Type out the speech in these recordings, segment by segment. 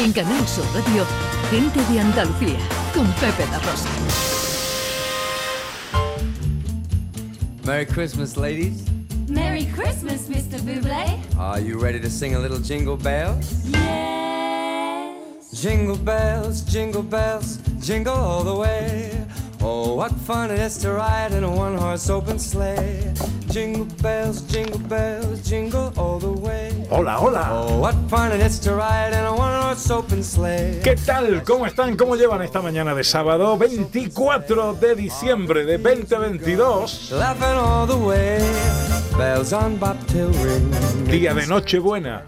En Canal Sur Radio, Gente de Andalucía, con Pepe La Rosa. Merry Christmas, ladies. Merry Christmas, Mr. Buble. Are you ready to sing a little jingle bells? Yes. Jingle bells, jingle bells, jingle all the way. Oh, what fun it is to ride in a one horse open sleigh. Jingle bells, jingle bells, jingle all the way. Hola, hola. ¿Qué tal? ¿Cómo están? ¿Cómo llevan esta mañana de sábado 24 de diciembre de 2022? Laughing all the way. Bells on bobtail ring. Día de Nochebuena.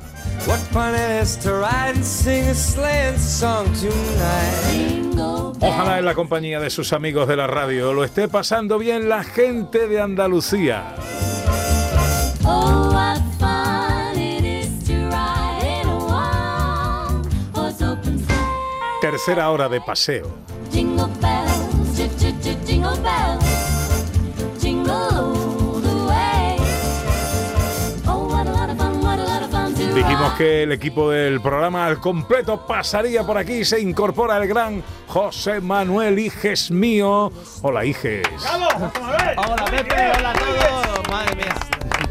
Ojalá en la compañía de sus amigos de la radio lo esté pasando bien la gente de Andalucía. Lot of fun to Dijimos ride. que el equipo del programa al completo pasaría por aquí. Se incorpora el gran José Manuel Iges mío. Hola, Iges. Hola Pepe, hola a todos. Madre mía.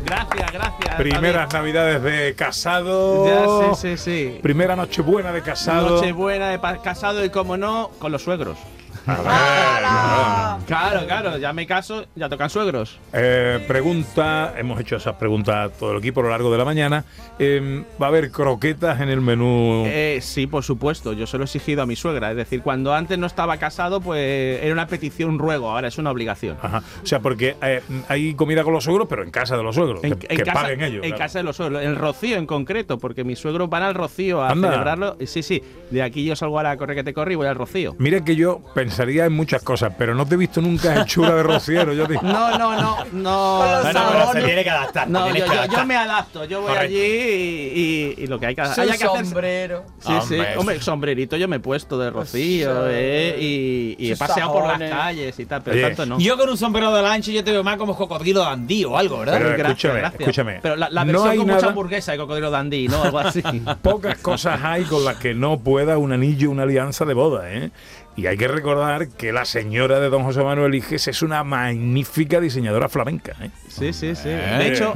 Gracias, gracias. Primeras navidades de casado. Ya, sí, sí, sí. Primera nochebuena de casado. Nochebuena de casado y como no, con los suegros. Claro. Claro, ya me caso, ya tocan suegros. Eh, pregunta, hemos hecho esas preguntas a todo el equipo a lo largo de la mañana. Eh, ¿Va a haber croquetas en el menú? Eh, sí, por supuesto, yo se lo he exigido a mi suegra. Es decir, cuando antes no estaba casado, pues era una petición, un ruego, ahora es una obligación. Ajá. O sea, porque eh, hay comida con los suegros, pero en casa de los suegros. En, que en que casa, paguen ellos. en claro. casa de los suegros, el Rocío en concreto, porque mis suegros van al Rocío a Anda. celebrarlo. Y Sí, sí, de aquí yo salgo a la corre que te corre y voy al Rocío. Mira que yo pensaría en muchas cosas, pero no te he visto nunca hechura de rociero. Yo digo, No, no, no, no. Bueno, pero se tiene que adaptar. No, yo, que yo- adaptar. yo me adapto, yo voy Correcto. allí y, y- y lo que hay que, hacer. sombrero. Sí, sí. Hombre. Hombre, sombrerito yo me he puesto de rocío, Sí. eh, y, y he paseado por las calles y tal, pero Oye, tanto no. Yo con un sombrero de lancha yo te veo más como cocodrilo dandí o algo, ¿verdad? Pero Gracias, escúchame, gracias. escúchame. Pero la, la No versión hay con nada- mucha hamburguesa de cocodrilo dandí, ¿no? Algo así. pocas cosas hay con las que no pueda un anillo, una alianza de boda, ¿eh? Y hay que recordar que la señora de don José Manuel Iges es una magnífica diseñadora flamenca, ¿eh? Sí, sí, sí. Eh. De hecho,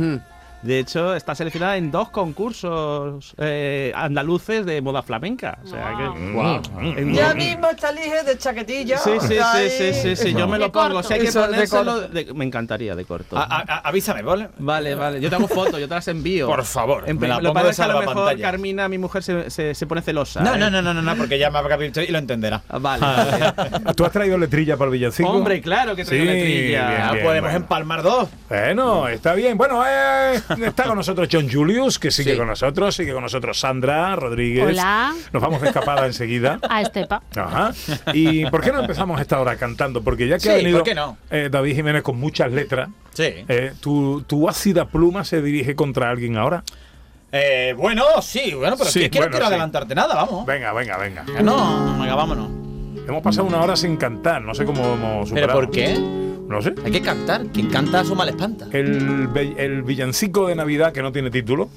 de hecho, está seleccionada en dos concursos eh, andaluces de moda flamenca. O sea que. Mm. En- Ya mismo está el hije de chaquetilla. Sí, sí, sí, sí, sí, sí, yo me lo pongo. Si hay que ponérselo, de- me encantaría de corto. A- a- a- avísame, ¿vale? Vale, vale. Yo te hago fotos, yo te las envío. Por favor, En me la lo pongo de que a lo mejor. Carmina, mi mujer, se, se, se pone celosa. No, ¿eh? no, no, no, no, no, porque ya me habrá visto y lo entenderá. Ah, Vale. vale. ¿Tú has traído letrilla para el villancico? Hombre, claro que traigo Sí, letrilla. bien, Ah, bien, podemos bueno. empalmar dos. Bueno, está bien. Bueno, eh, está con nosotros John Julius, que sigue Sí. con nosotros, sigue con nosotros Sandra Rodríguez. Hola. Nos vamos de escapada enseguida. A Estepa. Ajá. ¿Y por qué no empezamos esta hora cantando? Porque ya que Sí, ha venido ¿por qué no? eh, David Jiménez con muchas letras, Sí. eh, ¿tu, ¿tu ácida pluma se dirige contra alguien ahora? Eh, bueno, sí, bueno, pero Sí, es que, no quiero sí. adelantarte nada, vamos. Venga, venga, venga. No, venga, vámonos. Hemos pasado una hora sin cantar, no sé cómo hemos ¿Pero superado. por qué? No sé. Hay que cantar. Quien canta su mal espanta. El, villancico de Navidad que no tiene título,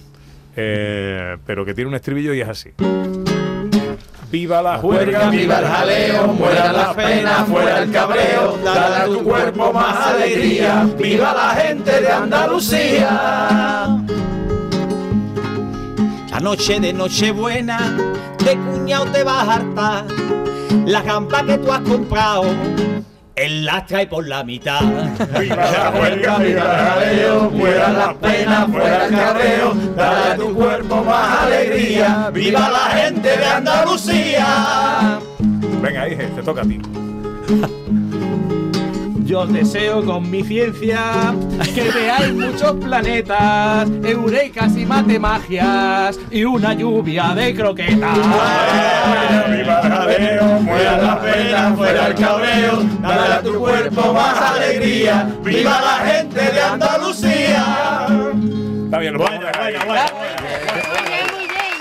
eh, pero que tiene un estribillo y es así. Viva la juerga, viva el jaleo, muera las penas, fuera el cabreo, dale a tu cuerpo más alegría, viva la gente de Andalucía. La noche de Nochebuena, de cuñado te vas a hartar, la campa que tú has comprado, él la trae por la mitad. Viva la juerga, viva el jaleo, fuera las penas, fuera el cabreo, dale a tu cuerpo más alegría, viva la gente de Andalucía. Venga, hije, te toca a ti. Yo os deseo con mi ciencia que veáis muchos planetas, eurekas y matemagias y una lluvia de croquetas. Viva el Fuera las penas, fuera el cabreo, dale a tu cuerpo más alegría, viva la gente de Andalucía. Está bien, lo. Muy bien, muy bien.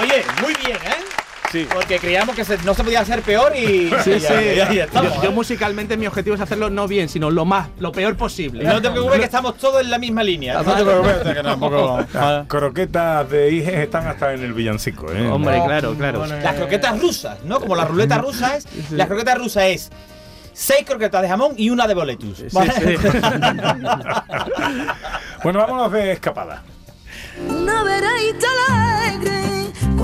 Oye, muy bien, ¿eh? Sí. Porque creíamos que se- no se podía hacer peor y. Sí, y sí. ya- ya- ya estamos, yo, yo ¿eh? musicalmente mi objetivo es hacerlo no bien, sino lo más, lo peor posible. Y no te preocupes que estamos todos en la misma línea. No te preocupes, que tampoco. Las croquetas de Iges están hasta en el villancico, ¿eh? Hombre, claro, claro. Las croquetas rusas, ¿no? Como la ruleta rusa es. La croqueta rusa es seis croquetas de jamón y una de boletus. Sí, ¿vale? sí. Bueno, vámonos de escapada. Una alegre,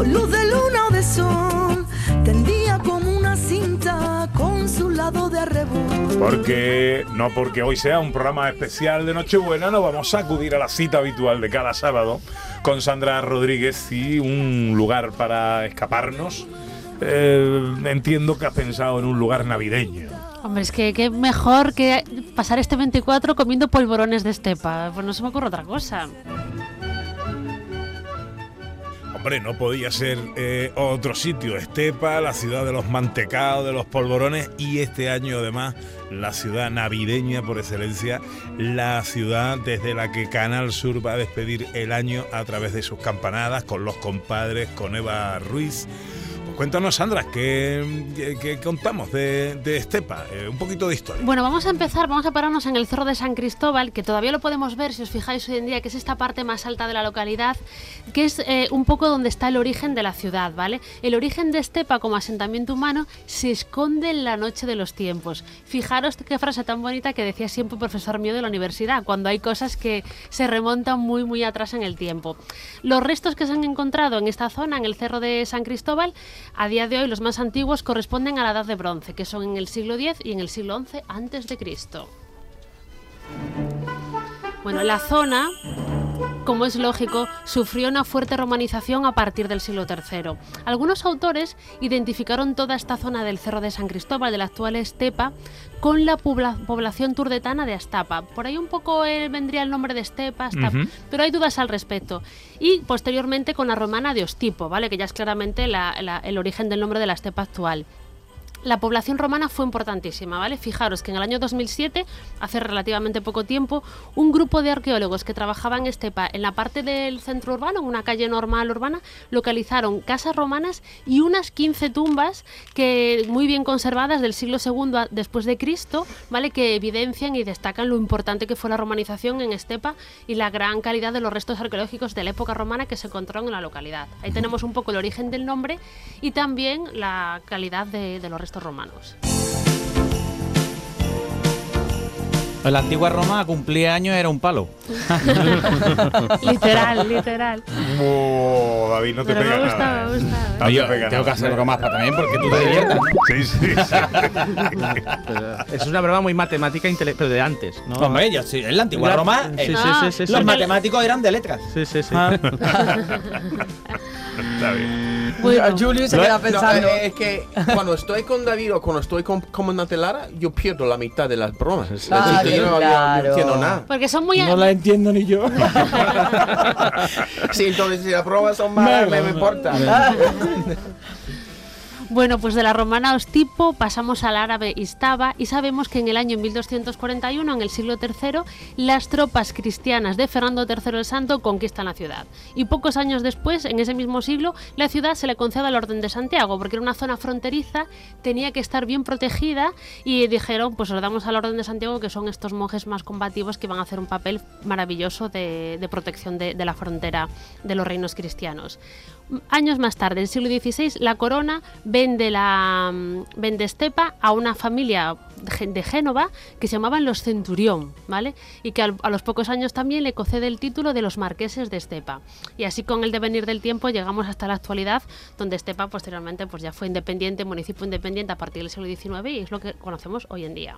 con luz de luna o de sol, tendía como una cinta con su lado de arrebol. Porque no porque hoy sea un programa especial de Nochebuena, no vamos a acudir a la cita habitual de cada sábado con Sandra Rodríguez y un lugar para escaparnos. Eh, entiendo que has pensado en un lugar navideño. Hombre, es que qué mejor que pasar este 24 comiendo polvorones de estepa. Pues no se me ocurre otra cosa. Hombre, no podía ser eh, otro sitio. Estepa, la ciudad de los mantecados, de los polvorones y este año además la ciudad navideña por excelencia, la ciudad desde la que Canal Sur va a despedir el año a través de sus campanadas con los compadres, con Eva Ruiz. Cuéntanos, Sandra, ¿qué, qué contamos de, de Estepa? Eh, un poquito de historia. Bueno, vamos a empezar, vamos a pararnos en el Cerro de San Cristóbal, que todavía lo podemos ver si os fijáis hoy en día, que es esta parte más alta de la localidad, que es eh, un poco donde está el origen de la ciudad, ¿vale? El origen de Estepa como asentamiento humano se esconde en la noche de los tiempos. Fijaros qué frase tan bonita que decía siempre un profesor mío de la universidad, cuando hay cosas que se remontan muy, muy atrás en el tiempo. Los restos que se han encontrado en esta zona, en el Cerro de San Cristóbal, a día de hoy los más antiguos corresponden a la Edad de Bronce, que son en el siglo X y en el siglo XI antes de Cristo. Bueno, la zona, como es lógico, sufrió una fuerte romanización a partir del siglo III. Algunos autores identificaron toda esta zona del Cerro de San Cristóbal, de la actual Estepa, con la pobla- población turdetana de Astapa. Por ahí un poco eh, vendría el nombre de Estepa, Astapa, pero hay dudas al respecto. Y posteriormente con la romana de Ostipo, ¿vale? que ya es claramente la- la- el origen del nombre de la Estepa actual. La población romana fue importantísima, ¿vale? Fijaros que en el año 2007, hace relativamente poco tiempo, un grupo de arqueólogos que trabajaban en Estepa en la parte del centro urbano, en una calle normal urbana, localizaron casas romanas y unas 15 tumbas que muy bien conservadas del siglo II a- después de Cristo, ¿vale? Que evidencian y destacan lo importante que fue la romanización en Estepa y la gran calidad de los restos arqueológicos de la época romana que se encontraron en la localidad. Ahí tenemos un poco el origen del nombre y también la calidad de, de los restos romanos. En la antigua Roma cumplía años era un palo. literal, literal. Oh, David, no te Pero me pega gusta, nada. me ¿eh? gusta. No te Yo pega tengo que hacer bromas para también porque tú te diviertas. Sí, sí, sí. Es una broma muy matemática, intele- pero de antes, ¿no? Hombre, yo sí, en la antigua Roma. Sí, eh, sí, Ah, sí, sí, sí. Los matemáticos eran de letras. Sí, sí, sí. Está bien. Bueno, Julio se No, queda no, pensando. eh, es que cuando estoy con David o cuando estoy con Comandante Lara, yo pierdo la mitad de las bromas. Es- es Ah, que yo no, yo no claro. entiendo nada. porque son muy... No la entiendo ni yo. Sí, entonces si las bromas son malas, me, me importa. Bueno, pues de la romana Ostipo pasamos al árabe Istaba y sabemos que en el año 1241, en el siglo III, las tropas cristianas de Fernando III el Santo conquistan la ciudad. Y pocos años después, en ese mismo siglo, la ciudad se le concede al Orden de Santiago, porque era una zona fronteriza, tenía que estar bien protegida y dijeron, pues os damos al Orden de Santiago, que son estos monjes más combativos que van a hacer un papel maravilloso de, protección de la frontera de los reinos cristianos. Años más tarde, en el siglo XVI, la corona vende, la, mm, vende Estepa a una familia de Génova que se llamaban los Centurión, ¿vale? Y que a los pocos años también le concede el título de los marqueses de Estepa. Y así con el devenir del tiempo llegamos hasta la actualidad, donde Estepa posteriormente pues ya fue independiente, municipio independiente a partir del siglo XIX y es lo que conocemos hoy en día.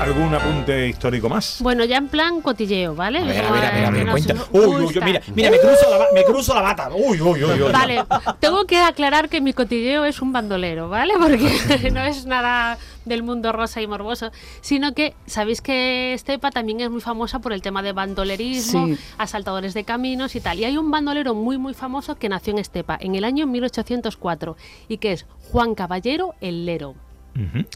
¿Algún apunte histórico más? Bueno, ya en plan cotilleo, ¿vale? A ver, a ver, a ver, a ver, Nos cuenta. Uy, uy, uy, mira, mira, me cruzo la, me cruzo la bata. Uy, uy, uy, uy. Vale, tengo que aclarar que mi cotilleo es un bandolero, ¿vale? Porque no es nada del mundo rosa y morboso, sino que sabéis que Estepa también es muy famosa por el tema de bandolerismo, Sí. asaltadores de caminos y tal. Y hay un bandolero muy, muy famoso que nació en Estepa en el año 1804 y que es Juan Caballero el Lero.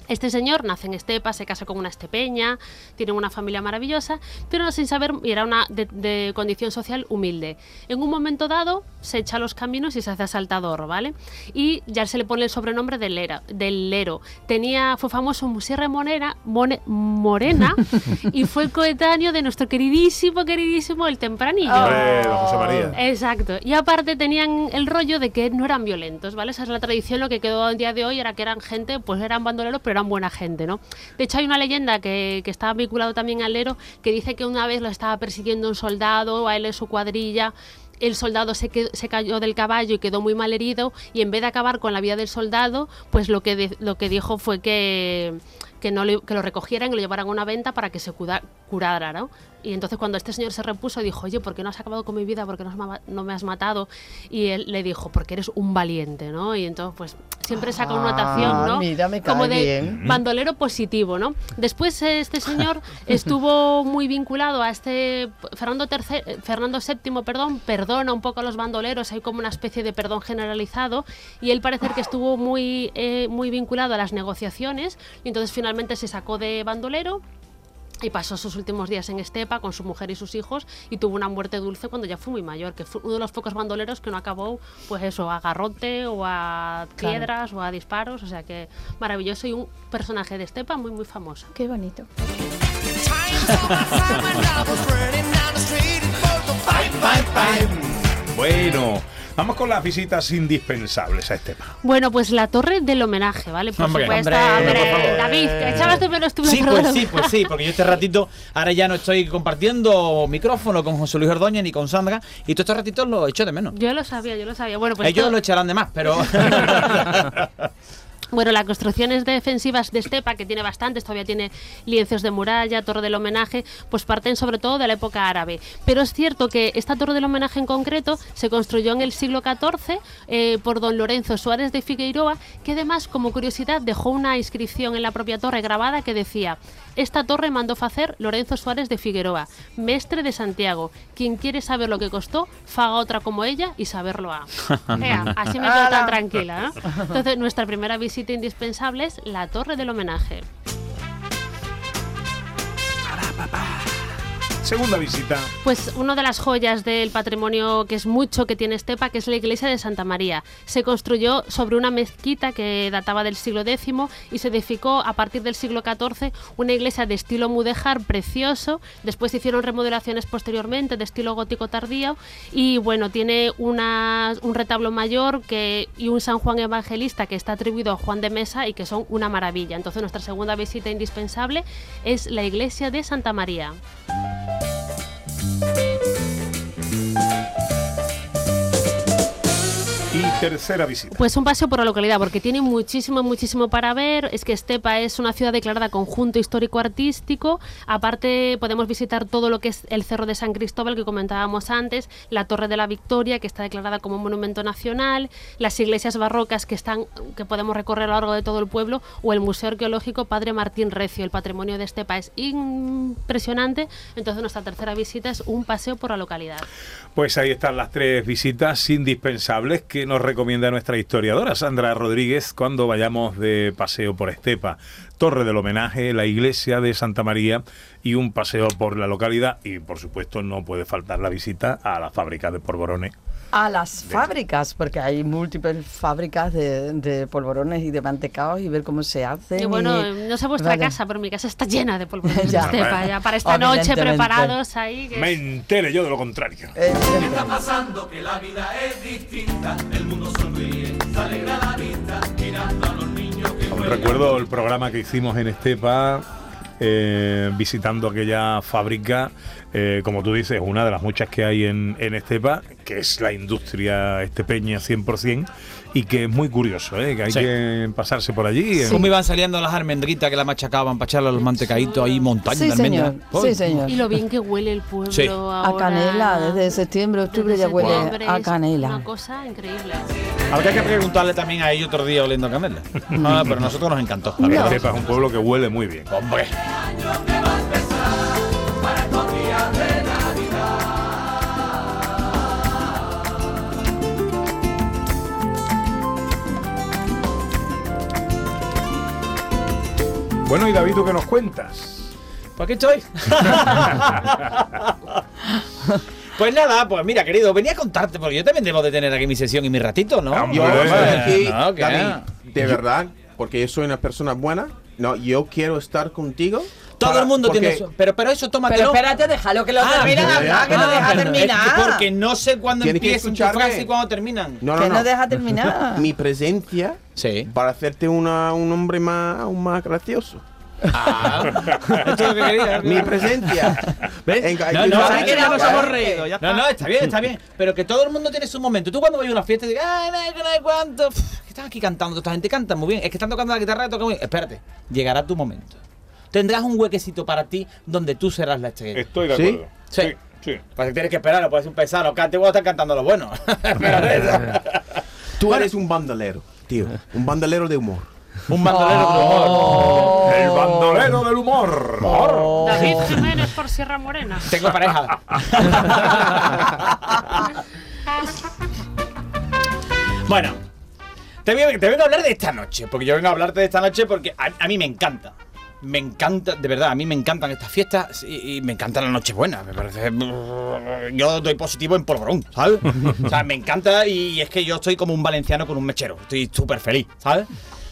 Este señor nace en Estepa, se casa con una estepeña, tiene una familia maravillosa, pero sin saber, y era una de, de condición social humilde. En un momento dado, se echa a los caminos y se hace asaltador, ¿vale? Y ya se le pone el sobrenombre del, del Lero. Tenía, fue famoso en Sierra Morena, Mone- Morena y fue coetáneo de nuestro queridísimo, queridísimo El Tempranillo. Don José María. Exacto. Y aparte tenían el rollo de que no eran violentos, ¿vale? Esa es la tradición, lo que quedó al día de hoy era que eran gente, pues eran bandoleros, pero eran buena gente, ¿no? De hecho, hay una leyenda que, que está vinculado también al Lero que dice que una vez lo estaba persiguiendo un soldado, a él en su cuadrilla. El soldado se, quedó- se cayó del caballo y quedó muy mal herido y en vez de acabar con la vida del soldado, pues lo que, lo que dijo fue que, que, no le- que lo recogieran y lo llevaran a una venta para que se cuda- curara, ¿no? Y entonces cuando este señor se repuso dijo, oye, ¿por qué no has acabado con mi vida? ¿Por qué no, no me has matado? Y él le dijo, porque eres un valiente, ¿no? Y entonces pues siempre saca una notación, Ah, ¿no? mira, me Como de bien. bandolero positivo, ¿no? Después eh, este señor estuvo muy vinculado a este Fernando III, Fernando VII, perdón, perdona un poco a los bandoleros, hay como una especie de perdón generalizado y él parece que estuvo muy eh, muy vinculado a las negociaciones y entonces finalmente se sacó de bandolero y pasó sus últimos días en Estepa con su mujer y sus hijos y tuvo una muerte dulce cuando ya fue muy mayor, que fue uno de los pocos bandoleros que no acabó, pues eso, a garrote o a Claro. piedras o a disparos, o sea que maravilloso y un personaje de Estepa muy muy famoso. Qué bonito. Bueno, vamos con las visitas indispensables a Estepa. Bueno, pues la torre del homenaje, ¿vale? Por Hombre, supuesto, hombre, hombre, por favor. David, que echabas de menos tú la Sí, torre pues sí, pues sí, porque yo este ratito ahora ya no estoy compartiendo micrófono con José Luis Ordóñez ni con Sandra y todos estos ratitos los echo de menos. Yo lo sabía, yo lo sabía. Bueno, pues Ellos todo- lo echarán de más, pero Bueno, las construcciones defensivas de Estepa, que tiene bastantes, todavía tiene lienzos de muralla, torre del homenaje, pues parten sobre todo de la época árabe. Pero es cierto que esta torre del homenaje en concreto se construyó en el siglo XIV eh, por don Lorenzo Suárez de Figueiroa, que además, como curiosidad, dejó una inscripción en la propia torre grabada que decía esta torre mandó facer Lorenzo Suárez de Figueroa, mestre de Santiago. Quien quiere saber lo que costó, faga otra como ella y saberlo a. Ea, así me quedo tan tranquila. ¿no? Entonces, nuestra primera visita indispensable es la Torre del Homenaje. Segunda visita. Pues una de las joyas del patrimonio que es mucho que tiene Estepa, que es la iglesia de Santa María. Se construyó sobre una mezquita que databa del siglo X y se edificó a partir del siglo XIV una iglesia de estilo mudéjar precioso. Después se hicieron remodelaciones posteriormente de estilo gótico tardío y bueno, tiene una- un retablo mayor y un San Juan Evangelista que está atribuido a Juan de Mesa y que son una maravilla. Entonces nuestra segunda visita indispensable es la iglesia de Santa María. Tercera visita. Pues un paseo por la localidad, porque tiene muchísimo, muchísimo para ver. Es que Estepa es una ciudad declarada conjunto histórico-artístico. Aparte, podemos visitar todo lo que es el Cerro de San Cristóbal, que comentábamos antes, la Torre de la Victoria, que está declarada como monumento nacional, las iglesias barrocas que, están, que podemos recorrer a lo largo de todo el pueblo, o el Museo Arqueológico Padre Martín Recio. El patrimonio de Estepa es impresionante. Entonces, nuestra tercera visita es un paseo por la localidad. Pues ahí están las tres visitas indispensables que nos recomienda nuestra historiadora Sandra Rodríguez cuando vayamos de paseo por Estepa. Torre del Homenaje, la iglesia de Santa María y un paseo por la localidad. Y por supuesto no puede faltar la visita a la fábrica de polvorones. A las fábricas, porque hay múltiples fábricas de, de polvorones y de mantecaos y ver cómo se hacen. Y bueno, y- no sé vuestra Vale. casa, pero mi casa está llena de polvorones de Ya. Estepa, ya para esta noche preparados ahí. que- Me entere yo de lo contrario. Eh, pasando que la vida es distinta, el mundo sonríe, se alegra la vista, mirando a los niños que Aún recuerdo el programa que hicimos en Estepa, eh, visitando aquella fábrica, eh, como tú dices, una de las muchas que hay en, en Estepa, que es la industria estepeña 100%, y que es muy curioso, ¿eh? que hay Sí. que pasarse por allí. eh. cómo iban saliendo las almendritas que las machacaban para echarle a los mantecaditos ahí, montañas Sí, de almendras. señor. Sí, señor. Y lo bien que huele el pueblo Sí. ahora. A canela, desde septiembre, octubre Desde ya huele septiembre, a es canela. Una cosa increíble. Habría que preguntarle también a ellos otro día oliendo a canela. Ah, pero a nosotros nos encantó. la verdad. Estepa es un pueblo que huele muy bien. Hombre. Bueno, y David, ¿tú qué nos cuentas? ¿Por qué estoy? Pues nada, pues mira, querido, venía a contarte, porque yo también debo de tener aquí mi sesión y mi ratito, ¿no? Hombre, Yo aquí, no, David, de verdad, porque yo soy una persona buena. No, yo quiero estar contigo. Todo para- el mundo porque- tiene eso. Pero, pero eso, Pero tómatelo. espérate, déjalo que lo Ah, termine de ya, hablar, que no ah, deja perdón. terminar. Es que porque no sé cuándo empiezan tu frase y cuándo terminan. No, que no, no no. deja terminar. Mi presencia Sí. para hacerte una, un hombre más, aún más gracioso. Ah, esto es lo que quería. Mi presencia. ¿Ves? No, no, sabes es que no nos lo hemos reído, ya No, está. no, está bien, está bien. Pero que todo el mundo tiene su momento. Tú cuando vayas a una fiesta y digas, ay, no, hay- no hay cuánto. que están aquí cantando, toda esta gente canta muy bien. Es que están tocando la guitarra, tocan muy bien. Espérate, llegará tu momento. Tendrás un huequecito para ti donde tú serás la estrella. Estoy de ¿Sí? acuerdo. Sí. sí. Pues que tienes que esperar, no puedes empezar, no cante, voy a estar cantando lo bueno. Tú eres un bandolero, tío. Un bandolero de humor. un bandolero de humor. El bandolero del humor. David Jiménez por Sierra Morena. Tengo pareja. bueno, te, voy a- te vengo a hablar de esta noche, porque yo vengo a hablarte de esta noche porque a, a mí me encanta. Me encanta, de verdad, a mí me encantan estas fiestas y, y me encanta la Nochebuena. Me parece. Yo doy positivo en polvorón, ¿sabes? O sea, me encanta y es que yo estoy como un valenciano con un mechero. Estoy súper feliz, ¿sabes?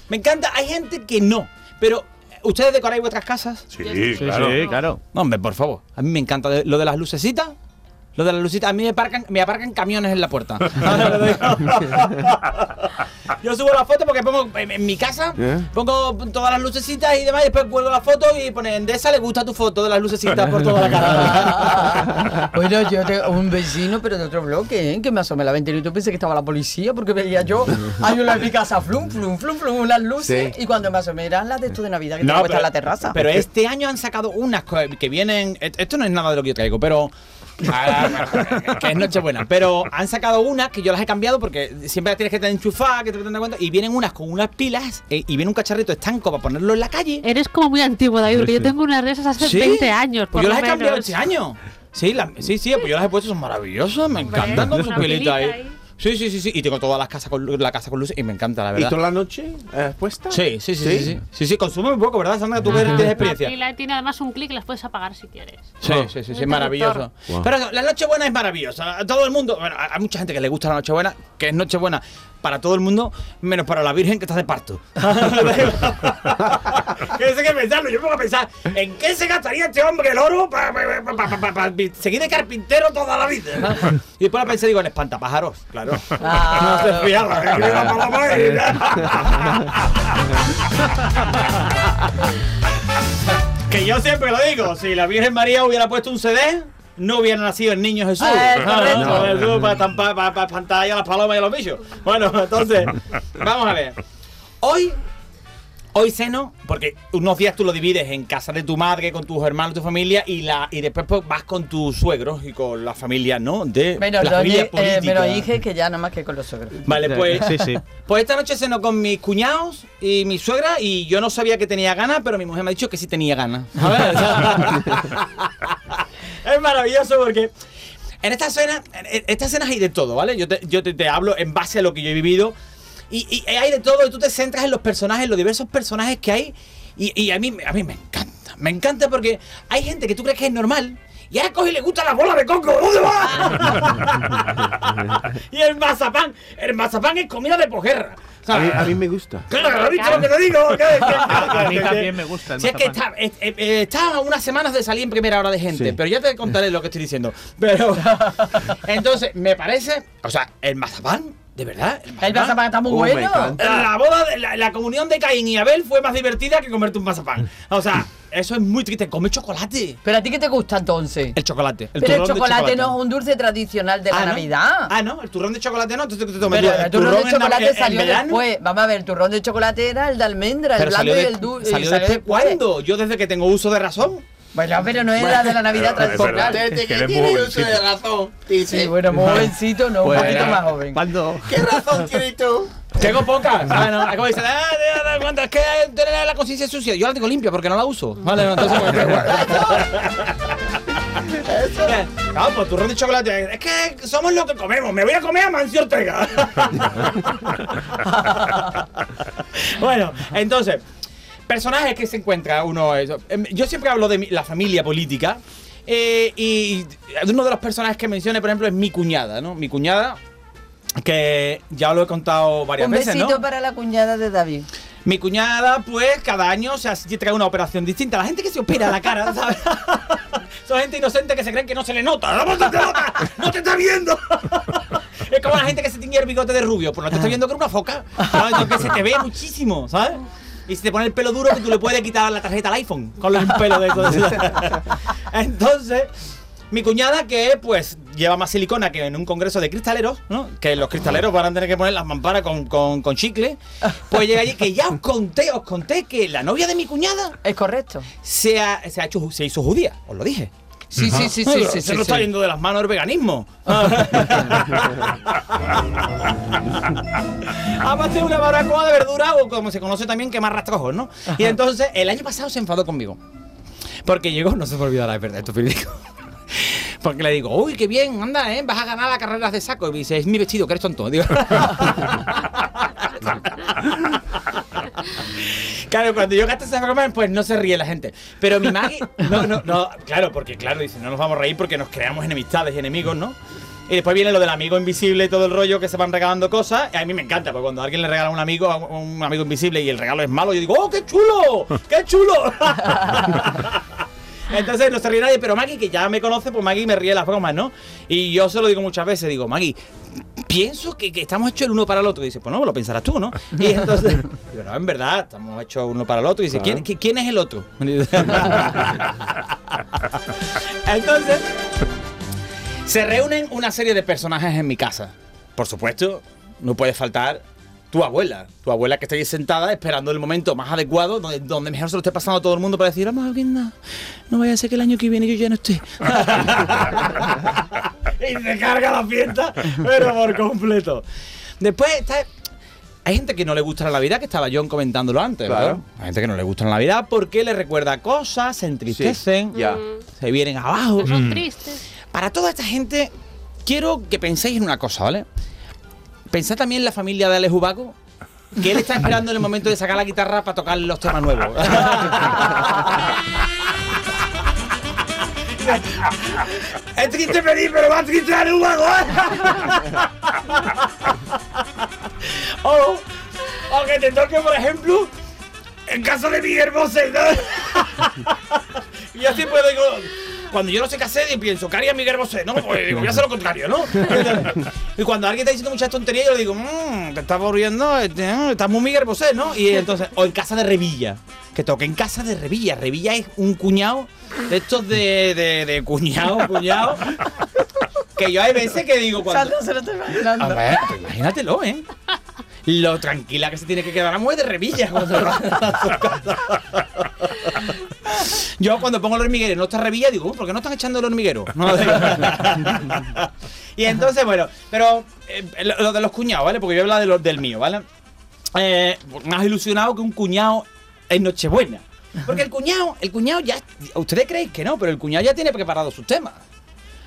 Me encanta. Hay gente que no, pero. ¿Ustedes decoráis vuestras casas? Sí, Sí, claro. sí, claro. No, hombre, por favor. A mí me encanta lo de las lucecitas. Lo de las lucecitas. A mí me aparcan, me aparcan camiones en la puerta. Yo subo la foto porque pongo en, mi casa, ¿Eh? pongo todas las lucecitas y demás, y después cuelgo la foto y pone Endesa le gusta tu foto de las lucecitas por toda la cara. Bueno, yo tengo un vecino, pero de otro bloque, ¿eh? que me asomé a la ventanilla y pensé que estaba la policía porque veía yo, hay una en mi casa, flum, flum, flum, flum, las luces, Sí. y cuando me asomé eran las de esto de Navidad que No, tengo puestas en la terraza. Pero este año han sacado unas que vienen. et- Esto no es nada de lo que yo traigo, pero. Ah, que es Nochebuena. Pero han sacado unas que yo las he cambiado porque siempre las tienes que tener enchufadas, que te tengas cuenta. Y vienen unas con unas pilas eh, y viene un cacharrito estanco para ponerlo en la calle. Eres como muy antiguo, David, porque yo tengo unas de esas hace ¿Sí? 20 años. Pues por yo lo las he cambiado menos. este año. Sí, la- sí, sí, pues yo las he puesto, son maravillosas, me encantan con su pilita pilita ahí. ahí. Sí, sí, sí, sí. Y tengo todas las casas con la casa con luces y me encanta, la ¿Y verdad. toda la noche eh, puesta? Sí, sí, sí, sí, sí. Sí, sí, consume muy poco, ¿verdad, Sandra? Tú que Ah, tienes la experiencia. pila tiene además un clic, las puedes apagar si quieres. Sí, sí, sí, sí, Un es maravilloso. Wow. Pero eso, la Nochebuena es maravillosa. A todo el mundo, bueno, a- hay mucha gente que le gusta la Nochebuena, que es Nochebuena para todo el mundo, menos para la Virgen que está de parto. que sé que pensarlo, yo me a pensar, ¿en qué se gastaría este hombre el oro para seguir de carpintero toda la vida? y después la pensé, digo, en espantapájaros, claro. Ah, no se fiaba, que iba para la madre. Que yo siempre lo digo, si la Virgen María hubiera puesto un CD, no hubiera nacido el niño Jesús. Ah, No, no, Jesús para para- para espantar ahí a las palomas y a los bichos. Bueno, entonces, vamos a ver. Hoy, hoy ceno, porque unos días tú lo divides en casa de tu madre, con tus hermanos, tu familia, y la y después pues, vas con tus suegros y con la familia, ¿no? De menos, la familia eh, política. menos dije que ya nada más que con los suegros. Vale, pues, Sí, sí. pues esta noche ceno con mis cuñados y mi suegra y yo no sabía que tenía ganas, pero mi mujer me ha dicho que sí tenía ganas. Es maravilloso porque en esta cena, en estas cenas hay de todo, ¿vale? Yo te, yo te, te hablo en base a lo que yo he vivido y, y hay de todo y tú te centras en los personajes, en los diversos personajes que hay y, y a, mí, a mí me encanta, me encanta porque hay gente que tú crees que es normal. Y ahora coge y le gusta la bola de coco. ¿Dónde va? y el mazapán. El mazapán es comida de pojerra. A mí, a me gusta. Claro, ¿has visto lo que te digo? ¿Qué- qué- A mí también me gusta Si es que está, eh, eh, está a unas semanas de salir en primera hora de gente, Sí. pero ya te contaré lo que estoy diciendo. Pero, entonces, me parece, o sea, el mazapán, de verdad. El mazapán está muy Oh, bueno. La boda, de- la, la comunión de Caín y Abel fue más divertida que comerte un mazapán. O sea, eso es muy triste. Come chocolate. Pero a ti qué te gusta entonces? El chocolate. El Pero el chocolate, no es un dulce tradicional de la Ah, ¿no? Navidad. Ah, no, el turrón de chocolate no. Entonces, ¿qué te tomas Pero el turrón de en chocolate en salió verano? después. Vamos a ver, el turrón de chocolate era el de almendra, el Pero blanco salió, y el dulce. salió después, ¿Cuándo? Yo desde que tengo uso de razón. Bueno, pero no era de la Navidad tradicional. Desde que tiene uso de razón. Dice, Sí, bueno, muy jovencito, no, un poquito más joven. ¿Cuándo? ¿Qué razón tienes tú? Tengo pocas. Bueno, es como dicen, ah, de- de- ¿cuánto? es que tener la conciencia sucia. Yo la tengo limpia porque no la uso. Vale, no, entonces Eso. Vamos, pues turrón de chocolate. Es que somos lo que comemos. Me voy a comer a Mancio Ortega. bueno, entonces. Personajes que se encuentra uno. eso. Em, Yo siempre hablo de mi- la familia política. eh, y uno de los personajes que mencioné, por ejemplo, es mi cuñada, ¿no? Mi cuñada, que ya lo he contado varias Un veces, besito ¿no? para la cuñada de David. Mi cuñada, pues, cada año se hace- trae una operación distinta. La gente que se opera la cara, ¿sabes? Son gente inocente que se creen que no se le nota. ¡No te nota! ¡No te está viendo! Es como la gente que se tiñe el bigote de rubio. Pues no te está viendo que es una foca. ¿sabes? Entonces, que se te ve muchísimo, ¿sabes? Y si te pone el pelo duro, que tú le puedes quitar la tarjeta al iPhone con un pelo de. Entonces, mi cuñada, que pues lleva más silicona que en un congreso de cristaleros, ¿no? Que los cristaleros van a tener que poner las mamparas con, con, con chicle. Pues llega allí, que ya os conté, os conté que la novia de mi cuñada. Es correcto. Se, ha, se, ha hecho, se hizo judía, os lo dije. Sí, sí, sí, sí, sí, Se nos está yendo de las manos el veganismo. Vamos a hacer una barbacoa de verdura o como se conoce también quemar rastrojos, ¿no? Y entonces el año pasado se enfadó conmigo. Porque llegó, no se me olvidará, es verdad, esto es verídico. Porque le digo, uy, qué bien, anda, ¿eh? Vas a ganar la carrera de saco. Y me dice, es mi vestido, que eres tonto. Digo, Claro, cuando yo gasto esa broma, pues no se ríe la gente. Pero mi Maggie, no, no, no, claro, porque claro, dice, no nos vamos a reír porque nos creamos enemistades y enemigos, ¿no? Y después viene lo del amigo invisible y todo el rollo que se van regalando cosas. A mí me encanta, porque cuando alguien le regala a un amigo, un amigo invisible y el regalo es malo, yo digo, ¡oh, qué chulo! ¡Qué chulo! Entonces no se ríe nadie, pero Maggie, que ya me conoce, pues Maggie me ríe las bromas, ¿no? Y yo se lo digo muchas veces, digo, Maggie, pienso que, que estamos hechos el uno para el otro. Y dice, pues no, lo pensarás tú, ¿no? Y entonces, digo, no, en verdad, estamos hechos uno para el otro. Y dice. ¿quién, qui- quién es el otro? entonces, se reúnen una serie de personajes en mi casa. Por supuesto, no puede faltar tu abuela. Tu abuela que está ahí sentada esperando el momento más adecuado, donde, donde mejor se lo esté pasando a todo el mundo para decir, vamos a ver, no, no vaya a ser que el año que viene yo ya no esté. y se carga la fiesta, pero por completo. Después está... Hay gente que no le gusta la Navidad, que estaba John comentándolo antes, Claro. ¿verdad? Hay gente que no le gusta la Navidad porque le recuerda cosas, se entristecen, Ya. se vienen abajo. Son tristes. Para toda esta gente, quiero que penséis en una cosa, ¿vale? Pensad también en la familia de Alex Ubaco, que él está esperando en el momento de sacar la guitarra para tocar los temas nuevos. es triste pedir, pero más triste Alex Ubaco, ¿eh? o, o que te toque, por ejemplo, el caso de Miguel Bosé, ¿no? y yo siempre digo, cuando yo no sé qué hacer, y pienso, ¿qué haría Miguel Bosé? No, pues digo, voy a hacer lo contrario, ¿no? y cuando alguien está diciendo muchas tonterías, yo le digo, mmm, te estás aburriendo, este, eh, estás muy Miguel Bosé, ¿no? Y entonces, o en casa de Revilla, que toque en casa de Revilla. Revilla es un cuñado de estos de, de, de cuñado, cuñado. Que yo hay veces que digo cuando. Se lo está imaginando. A ver, pues imagínatelo, ¿eh? Lo tranquila que se tiene que quedar la mujer de Revilla cuando Yo cuando pongo el hormiguero no está Revilla digo, "Uh, ¿por qué no están echando el hormiguero? Y entonces, bueno, pero eh, lo, lo de los cuñados, ¿vale? Porque yo hablar de los- del mío, ¿vale? Eh, más ilusionado que un cuñado en Nochebuena. Porque el cuñado, el cuñado ya, ustedes creéis que no, pero el cuñado ya tiene preparado sus temas.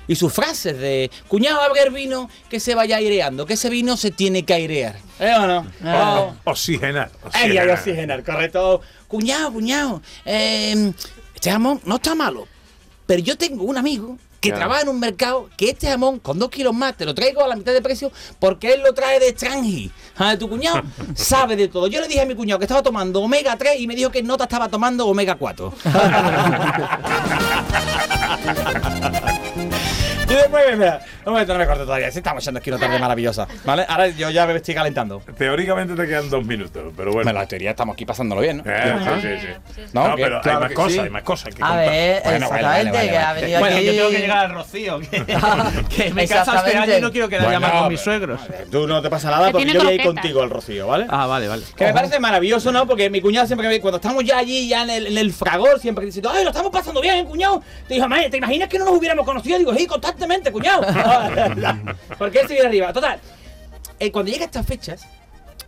Y sus frases de, cuñado, a ver vino que se vaya aireando, que ese vino se tiene que airear. ¿Eh o no? Oh. Oxigenar. Ay, oxigenar. ay, oxigenar, correcto. Cuñado, cuñado, eh, este jamón no está malo, pero yo tengo un amigo que trabaja en un mercado que este jamón con dos kilos más te lo traigo a la mitad de precio porque él lo trae de Strangi. Ah, Tu cuñado sabe de todo. Yo le dije a mi cuñado que estaba tomando omega 3 y me dijo que Nota estaba tomando omega 4. Y después, mira, un momento, no me corte todavía. Sí, estamos echando aquí una tarde maravillosa. ¿Vale? Ahora yo ya me estoy calentando. Teóricamente te quedan dos minutos, pero bueno. Bueno, la teoría estamos aquí pasándolo bien, ¿no? Eh, sí, sí, sí. No, No, que- pero hay más que cosas, sí. hay más cosas que A contar. ver, Bueno, vale, vale, exactamente, vale, que ha vale. venido Bueno, aquí. yo tengo que llegar al Rocío. Que, que me casa este año y no quiero quedar Bueno, llamar con pero- mis suegros. Tú no te pasa nada Que porque yo voy a ir contigo al Rocío, ¿vale? Ah, vale, vale. Que me parece maravilloso, ¿no? Porque mi cuñado siempre que me- cuando estamos ya allí, ya en el, en el fragor, siempre dice, ¡ay, lo estamos pasando bien, ¿eh, cuñado! Te dijo, "Mae, ¿te imaginas que no nos hubiéramos conocido? Digo, sí, constantemente, cuñado. Porque él se viene arriba. Total, eh, cuando llega estas fechas,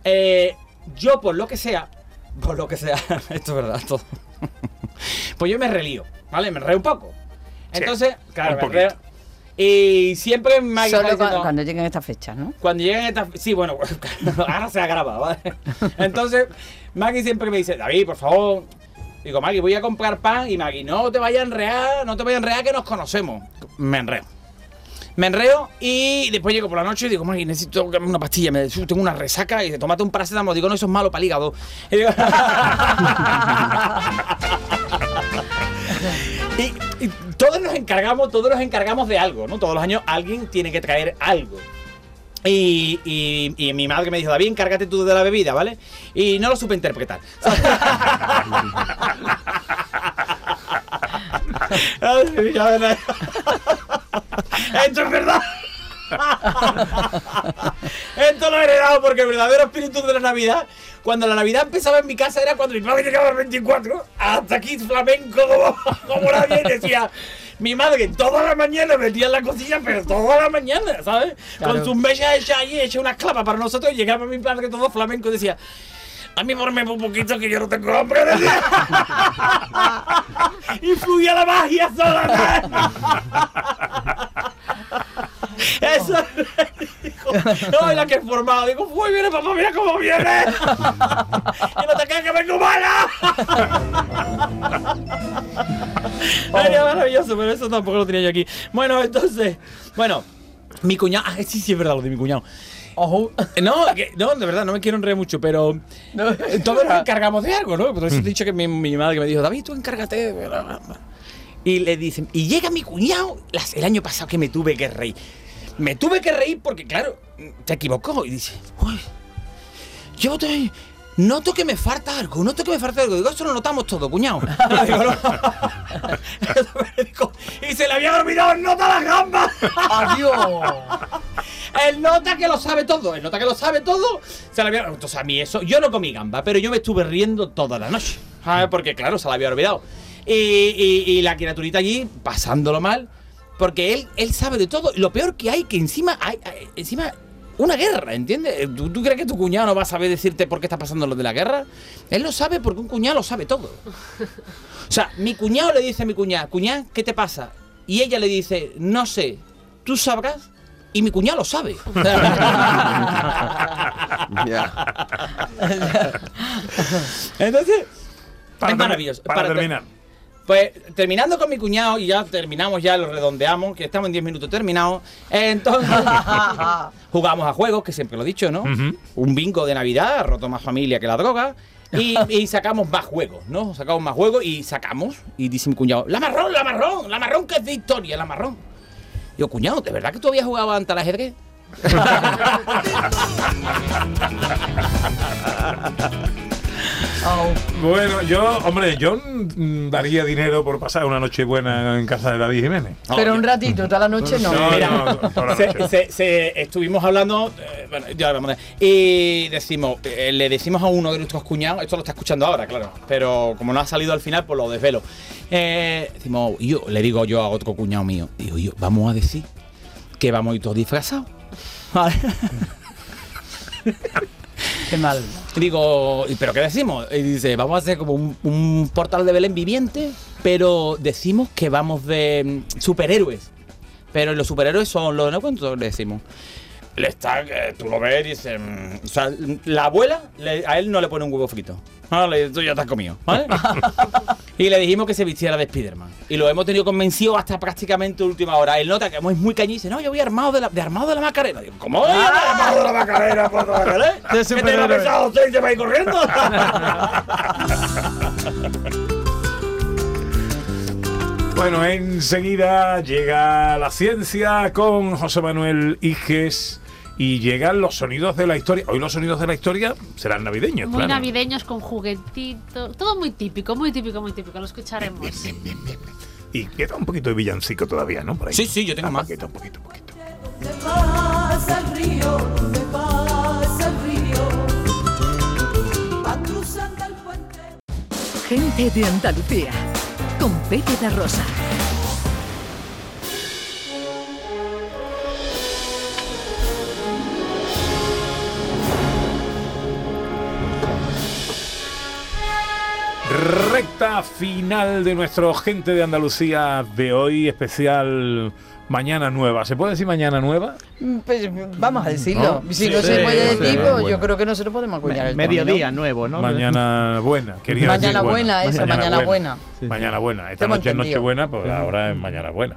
eh, yo por lo que sea, por lo que sea, esto es verdad, todo. pues yo me relío, ¿vale? Me reo un poco. Entonces, claro, me reo. Y siempre Maggie Solo está cua- diciendo- cuando lleguen estas fechas, ¿no? cuando llegan estas... Sí, bueno, ahora se ha grabado, ¿vale? Entonces, Maggie siempre me dice, David, por favor... Digo, Maggie, voy a comprar pan. Y Maggie, no te vayas a enrear, no te vayas a enrear que nos conocemos. Me enreo. Me enreo y después llego por la noche y digo, necesito una pastilla, me tengo una resaca y dice, tómate un paracetamol. Digo, no, eso es malo para el hígado. Y digo- y, y todos nos encargamos, todos nos encargamos de algo, ¿no? Todos los años alguien tiene que traer algo. Y, y- y mi madre me dijo, David, encárgate tú de la bebida, ¿vale? Y no lo supe interpretar. Esto es verdad. Esto lo he heredado porque el verdadero espíritu de la Navidad, cuando la Navidad empezaba en mi casa era cuando mi padre llegaba al 24, hasta aquí flamenco como, como nadie, decía, mi madre toda la mañana metía en la cocina, pero toda la mañana, ¿sabes? Con sus mesas hechas allí, hecha unas clapas para nosotros, y llegaba mi padre todo flamenco y decía, a mí morme un poquito que yo no tengo hambre, y fluía la magia sola. Eso dijo, no, y la que he formado, digo, uy, viene papá, mira cómo viene. y no te creas que vengo mala. Ay, qué maravilloso, pero eso tampoco lo tenía yo aquí. Bueno, entonces, bueno, mi cuñado, ah, sí, sí, es verdad lo de mi cuñado. Ojo. No, que- no, de verdad, no me quiero enredar mucho, pero eh, todos nos encargamos de algo, ¿no? Por eso he dicho que mi, mi madre que me dijo, David, tú encárgate. de bla, bla, bla". Y le dicen, y llega mi cuñado, las- el año pasado que me tuve que reír. Me tuve que reír porque, claro, te equivocó. Y dice, uy, yo te... Noto que me falta algo, noto que me falta algo. Digo, eso lo notamos todo, cuñado. Y se le había olvidado el nota las gambas. Adiós. Él nota que lo sabe todo, él nota que lo sabe todo. Se le había... Entonces a mí eso, yo no comí gamba, pero yo me estuve riendo toda la noche. ¿sabes? Porque claro, se la había olvidado. Y, y- y la criaturita allí, pasándolo mal, porque él, él sabe de todo. Lo peor que hay, que encima hay, hay- encima una guerra, ¿entiendes? ¿Tú, tú crees que tu cuñado no va a saber decirte por qué está pasando lo de la guerra? Él lo sabe porque un cuñado lo sabe todo. O sea, mi cuñado le dice a mi cuñada, cuñada, ¿qué te pasa? Y ella le dice, no sé, tú sabrás. Y mi cuñado lo sabe. Entonces, Para es maravilloso. para ter- terminar. Pues terminando con mi cuñado, y ya terminamos, ya lo redondeamos, que estamos en 10 minutos terminados. Entonces, jugamos a juegos, que siempre lo he dicho, ¿no? Un bingo de Navidad, roto más familia que la droga. Y, y sacamos más juegos, ¿no? Sacamos más juegos y sacamos. Y dice mi cuñado, la marrón, la marrón, la marrón que es de historia, la marrón. Digo, cuñado, ¿de verdad que tú habías jugado antes al ajedrez? Bueno, yo, hombre, yo mm, daría dinero por pasar una noche buena en casa de David Jiménez. Pero un ratito, toda la noche no. No, Mira, no, toda la se- noche. se- se- estuvimos hablando, eh, bueno, ya vamos a y decimos, eh, le decimos a uno de nuestros cuñados, esto lo está escuchando ahora, claro, pero como no ha salido al final, pues lo desvelo. Eh, decimos, yo le digo yo a otro cuñado mío, digo yo, vamos a decir que vamos a ir todos disfrazados. Qué mal. Digo, ¿y ¿pero qué decimos? Y dice, vamos a hacer como un, portal de Belén viviente, pero decimos que vamos de mm, superhéroes. Pero los superhéroes son los no cuántos decimos. Le está, eh, tú lo ves y dices, mm, o sea, la abuela le- a él no le pone un huevo frito. Vale, tú ya te has comido, ¿vale? y le dijimos que se vistiera de Spiderman. Y lo hemos tenido convencido hasta prácticamente última hora. Él nota que es muy cañí y dice, no, yo voy armado de, la, de armado de la Macarena. Digo, ¿cómo voy a ir armado de la Macarena? puto Macarena? ¿Qué te ha pensado usted y se va a ir corriendo? Bueno, enseguida llega la ciencia con José Manuel Iges y llegan los sonidos de la historia. Hoy los sonidos de la historia serán navideños, Muy claro. navideños con juguetitos. Todo muy típico, muy típico, muy típico. Lo escucharemos. Y queda un poquito de villancico todavía, ¿no? Por ahí. Sí, sí, yo tengo Ah, más. poquito, un poquito, un poquito. pasa el río? ¿Dónde pasa el río? Va cruzando el puente. Gente de Andalucía. Con Pepe da Rosa. Recta final de nuestro Gente de Andalucía de hoy, especial Mañana Nueva. ¿Se puede decir Mañana Nueva? Mm, Pues vamos a decirlo. ¿No? Si no Sí, se puede sí, decir, sí. pues Bueno. yo creo que nosotros podemos acuñar el Mediodía nuevo, ¿no? Mañana buena. Quería Mañana decir buena, eso, mañana buena. Mañana buena. Esta noche es. Nochebuena, pues ahora es Mañana buena.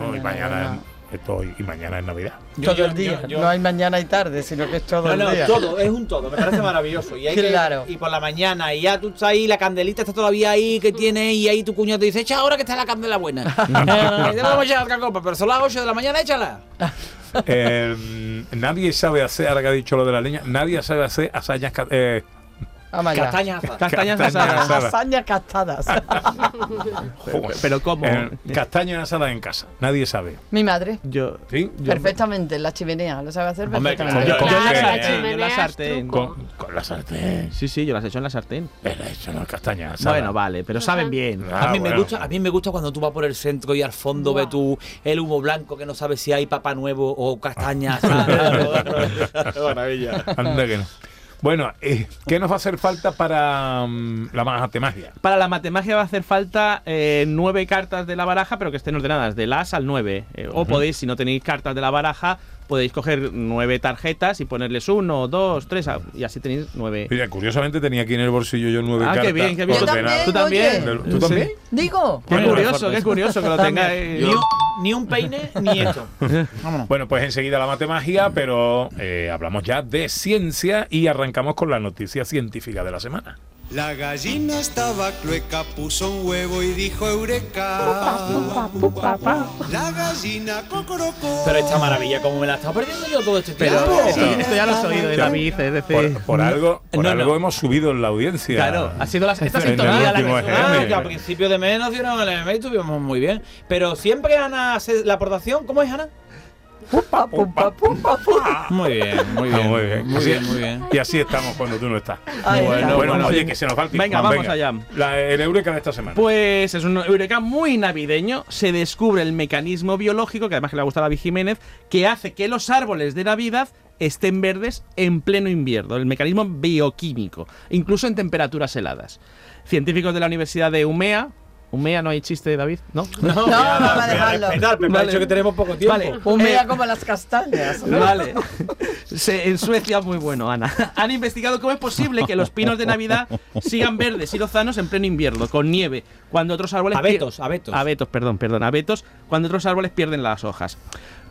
¿no? y Mañana buena. Esto y mañana es Navidad. todo el día. No hay mañana y tarde, sino que es todo No, el no, día. todo, es un todo, me parece maravilloso. Y, hay que- Claro. y por la mañana, y ya tú estás ahí, la candelita está todavía ahí, que tiene, y ahí tu cuñado te dice, echa ahora que está la candela buena. Eh, vamos a echar otra copa, pero son las 8 de la mañana, échala. Eh, nadie sabe hacer, ahora que ha dicho lo de la leña, nadie sabe hacer hazañas. Eh, Vamos allá. Castañas asadas. Castañas Castañas asadas. asadas. Castadas. joder. Pero ¿cómo? Eh, castañas asadas en casa. Nadie sabe. Mi madre. Yo, ¿Sí? Perfectamente, en la chimenea. Lo sabe hacer Hombre, perfectamente. yo, la Claro, en la sartén. Con, con la sartén. Sí, sí, yo las he hecho en la sartén. Pero eso no es castañas asadas. Bueno, vale, pero saben bien. Ah, a, mí me gusta, a mí me gusta cuando tú vas por el centro y al fondo ves tú el humo blanco que no sabes si hay papá nuevo o castañas. Maravilla. Anda que no. Bueno, eh, ¿qué nos va a hacer falta para mm, la matemagia? Para la matemagia va a hacer falta eh, nueve cartas de la baraja, pero que estén ordenadas del as al 9. Eh, O podéis, si no tenéis cartas de la baraja, podéis coger nueve tarjetas y ponerles uno, dos, tres, y así tenéis nueve. Mira, curiosamente tenía aquí en el bolsillo yo nueve Ah, cartas. qué bien, qué bien. Yo ordenadas. también, ¿Tú también? ¿Tú también? Sí. Digo. Qué Bueno, curioso, qué curioso que lo tengáis. Un, ni un peine ni esto. Vámonos. Bueno, pues enseguida la matemagia, pero eh, hablamos ya de ciencia y arrancamos con la noticia científica de la semana. La gallina estaba clueca, puso un huevo y dijo eureka. La gallina cocorocó. Pero esta maravilla, como me la estado perdiendo yo todo este Pero tiempo. esto ya lo has oído de David, es decir. Por, por algo, por No, algo no. hemos subido en la audiencia. Claro, ha sido la, esta sintonía la que ejemplo. Ah, EGM. que a principio de mes nos dieron el EGM y estuvimos muy bien. Pero siempre Ana hace la aportación. ¿Cómo es Ana? Muy bien, muy Ah, muy bien. Muy Así- bien, muy bien. Y así estamos cuando tú no estás. Bueno, bueno, bueno, oye, que se nos va el tiempo. Venga, vamos allá. La, el Eureka de esta semana. Pues es un eureka muy navideño. Se descubre el mecanismo biológico, que además que le gusta a David Jiménez, que hace que los árboles de Navidad estén verdes en pleno invierno. El mecanismo bioquímico, incluso en temperaturas heladas. Científicos de la Universidad de Umea. Umea, no hay chiste, David, ¿no? No, vamos a dejarlo. Respetar, pero me ha Vale. dicho que tenemos poco tiempo. Vale. Humea Eh, como las castañas. ¿no? Vale. Se- en Suecia, muy bueno, Ana. Han investigado cómo es posible que los pinos de Navidad sigan verdes y lozanos en pleno invierno, con nieve, cuando otros árboles. Abetos, abetos. Abetos, perdón, perdón. Abetos, cuando otros árboles pierden las hojas.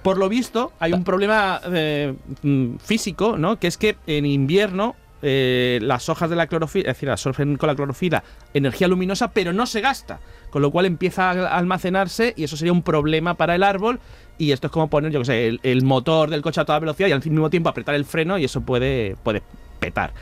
Por lo visto, hay un problema eh, mm, físico, ¿no? Que es que en invierno. Eh, las hojas de la clorofila, es decir, absorben con la clorofila energía luminosa, pero no se gasta, con lo cual empieza a almacenarse y eso sería un problema para el árbol. Y esto es como poner, yo que sé, el, motor del coche a toda velocidad y al mismo tiempo apretar el freno y eso puede, puede petar.